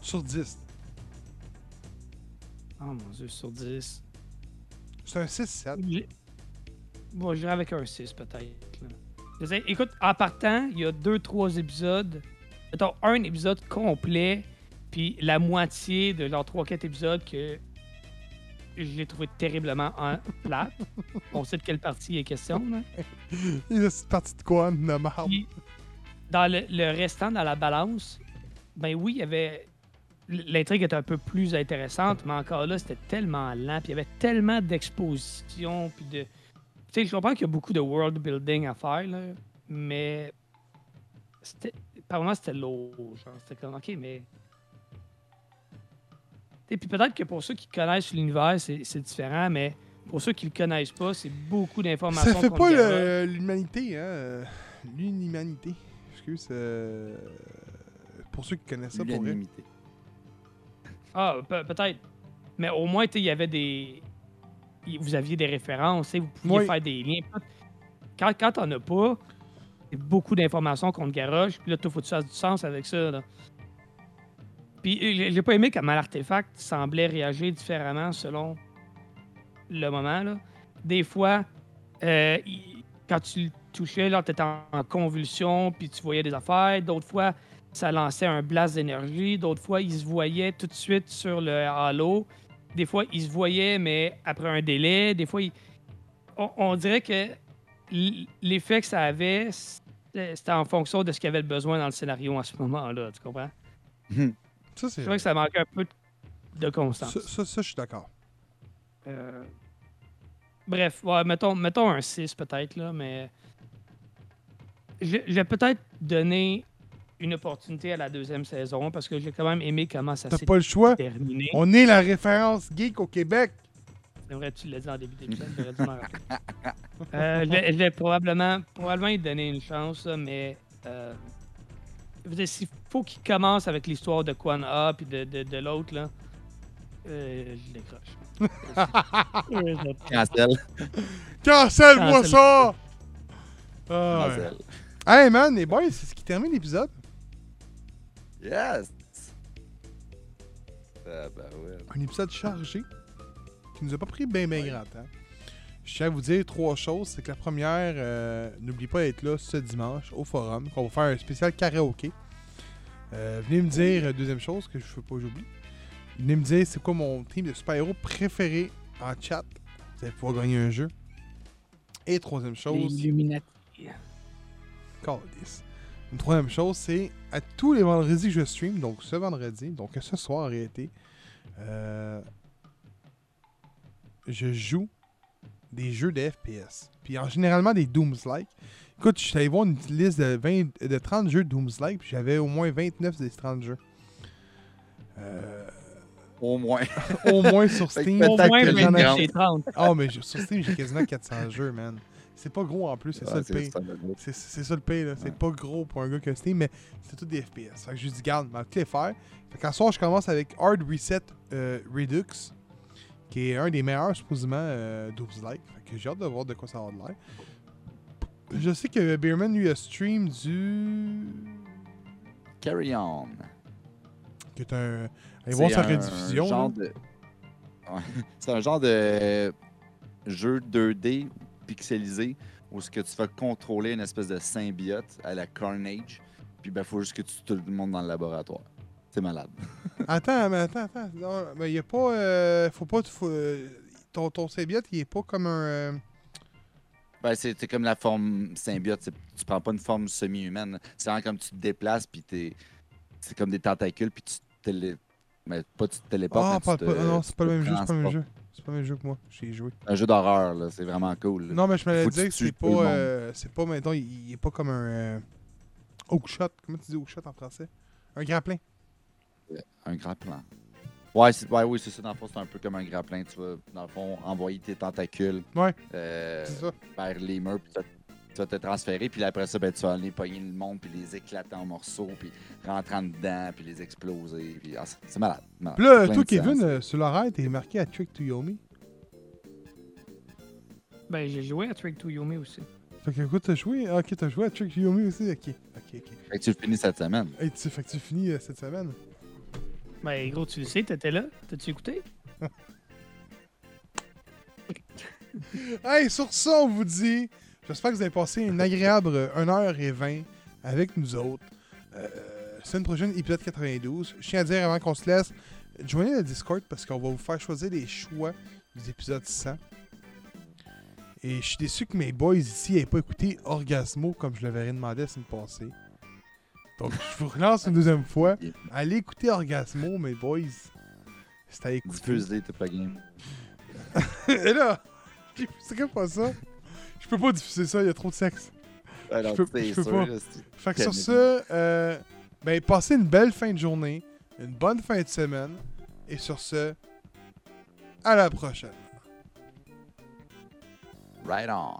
Sur 10. Oh mon dieu, sur 10. C'est un 6-7. J'ai- Bon, j'irai avec un 6 peut-être. dire, écoute, en partant, il y a deux, trois épisodes. Mettons, un épisode complet, puis la moitié de genre 3-4 épisodes que j'ai trouvé terriblement en plate. On sait de quelle partie il est question. Cette partie de quoi, de marde. Dans le, le restant, dans la balance, ben oui, il y avait. L'intrigue était un peu plus intéressante, mais encore là, c'était tellement lent, puis il y avait tellement d'exposition, puis de. Tu sais, je comprends qu'il y a beaucoup de world building à faire, là, mais. Par moment, c'était lourd. Genre, c'était comme, OK, mais. Et puis peut-être que pour ceux qui connaissent l'univers, c'est différent, mais pour ceux qui le connaissent pas, c'est beaucoup d'informations. Ça fait pas le- l'humanité, hein. euh, L'unhumanité. Excuse. euh, Pour ceux qui connaissent ça, pour. L'unanimité. Ah, pe- peut-être. Mais au moins, tu sais, il y avait des. Vous aviez des références, tu sais, vous pouviez Oui. faire des liens. Quand, quand t'en as pas, c'est beaucoup d'informations qu'on te garoche, puis là, il faut que tu fasses du sens avec ça. Là. Puis euh, j'ai pas aimé comment l'artefact semblait réagir différemment selon le moment. Des fois, euh, quand tu le touchais, là, t'étais en, convulsion, puis tu voyais des affaires. D'autres fois, ça lançait un blast d'énergie. D'autres fois, il se voyait tout de suite sur le halo. Des fois, il se voyait, mais après un délai. Des fois, on, dirait que l'effet que ça avait, c'était en fonction de ce qu'il avait besoin dans le scénario à ce moment-là. Tu comprends? Ça, c'est. Que ça manquait un peu de constance. Ça, ça, ça, je suis d'accord. Euh, Bref, ouais, mettons, mettons un 6 peut-être, là, mais. Je je vais peut-être donner une opportunité à la deuxième saison parce que j'ai quand même aimé comment ça T'as s'est pas le choix. terminé. On est la référence geek au Québec. C'est vrai, tu l'as dit en début d'épisode, j'aurais dû m'en. Euh, je, vais, je vais probablement, probablement lui donner une chance, mais. Euh, s'il faut qu'il commence avec l'histoire de Quan A puis de, de, de l'autre, là, euh, je décroche. Cancel. Cancelle-moi Cancel. ça! Ah, ouais. Cancel. Hey man, les boys, c'est ce qui termine l'épisode. Yes! Ah, ben ouais. Un épisode chargé qui nous a pas pris bien, bien grand temps. Je tiens à vous dire trois choses. C'est que la première, euh, n'oublie pas d'être là ce dimanche au forum, qu'on va faire un spécial karaoké. Euh, venez me dire, euh, deuxième chose que je ne veux pas que j'oublie. Venez me dire c'est quoi mon team de super-héros préféré en chat? Vous allez pouvoir gagner un jeu. Et troisième chose. Illuminati. Calisse. Une troisième chose, c'est à tous les vendredis que je stream, donc ce vendredi, donc ce soir en réalité, euh, je joue des jeux de FPS. Puis en généralement des Dooms-like. Écoute, je suis allé voir une liste de, 20, de 30 jeux de Dooms-like, puis j'avais au moins 29 des 30 jeux. Euh, Au moins. au moins sur Steam. Au moins que j'en ai 29 chez 30. Ah, mais sur Steam, j'ai quasiment 400 jeux, man. C'est pas gros en plus, c'est ça Ah, le pire. ça, le gros. C'est ça le pay, là. C'est Ouais. pas gros pour un gars que Steam, mais c'est tout des FPS. Fait que je dis, garde, tout les faire. Fait qu'en soir, je commence avec Hard Reset euh, Redux, qui est un des meilleurs, supposément, euh, Like. Fait que j'ai hâte de voir de quoi ça va de l'air. Je sais que Beerman, lui, a stream du. Carry on. qui est un. Allez voir C'est sa un rediffusion. de-. C'est un genre de jeu 2D pixelisé où ce que tu vas contrôler une espèce de symbiote à la Carnage. Puis ben faut juste que tu tues tout le monde dans le laboratoire. C'est malade. Attends, mais attends, attends. Non, mais il a pas. euh, faut pas. faut, euh, ton, ton symbiote, il est pas comme un. euh, Ben, c'est comme la forme symbiote. Tu prends pas une forme semi-humaine. C'est vraiment comme tu te déplaces, puis t'es. C'est comme des tentacules, puis tu te télé... Mais pas tu te téléportes. Ah, tu te- non, c'est pas le même jeu, c'est pas le même jeu. C'est pas le même jeu que moi. J'ai joué. Un jeu d'horreur, là. C'est vraiment cool. là. Non, mais je me l'ai dit que c'est pas. c'est pas, mettons, il, il est pas comme un. Hookshot. Comment tu dis hookshot en français? Un grappin. Un grappin. Ouais, c'est- ouais, oui, c'est ça. Dans le fond, c'est un peu comme un grappin. Tu vas, dans le fond, envoyer tes tentacules Ouais. euh, C'est ça. vers les murs, puis tu vas- te transférer. Puis après ça, ben, tu vas aller pogner le monde, puis les éclater en morceaux, puis rentrer en dedans, puis les exploser. Puis, ah, c'est- c'est malade. malade. Puis là, toi, Kevin, euh, sur l'horaire, t'es marqué à Trick to Yomi. Ben, j'ai joué à Trick to Yomi aussi. Fait que, écoute, t'as joué. Ah, ok, t'as joué à Trick to Yomi aussi. Ok, ok, ok. Fait que tu le finis cette semaine. Hey, tu, fait que tu finis euh, cette semaine. Ben, gros, tu le sais, t'étais là. T'as-tu écouté? Hey, sur ça, on vous dit. J'espère que vous avez passé une agréable 1h20 avec nous autres. Euh, semaine prochaine, épisode 92. Je tiens à dire avant qu'on se laisse, joignez le Discord parce qu'on va vous faire choisir les choix des épisodes 100. Et je suis déçu que mes boys ici n'aient pas écouté Orgasmo comme je l'avais demandé la semaine passée. Donc, je vous relance une deuxième fois. Allez écouter Orgasmo, mes boys. C'est à écouter. Diffuse-les, t'es pas game. Et là, c'est comme pas ça? Je peux pas diffuser ça, il y a trop de sexe. Alors, peux- c'est je peux sûr, pas. là, c'est- Fait que sur ce, euh, ben, passez une belle fin de journée, une bonne fin de semaine. Et sur ce, à la prochaine. Right on.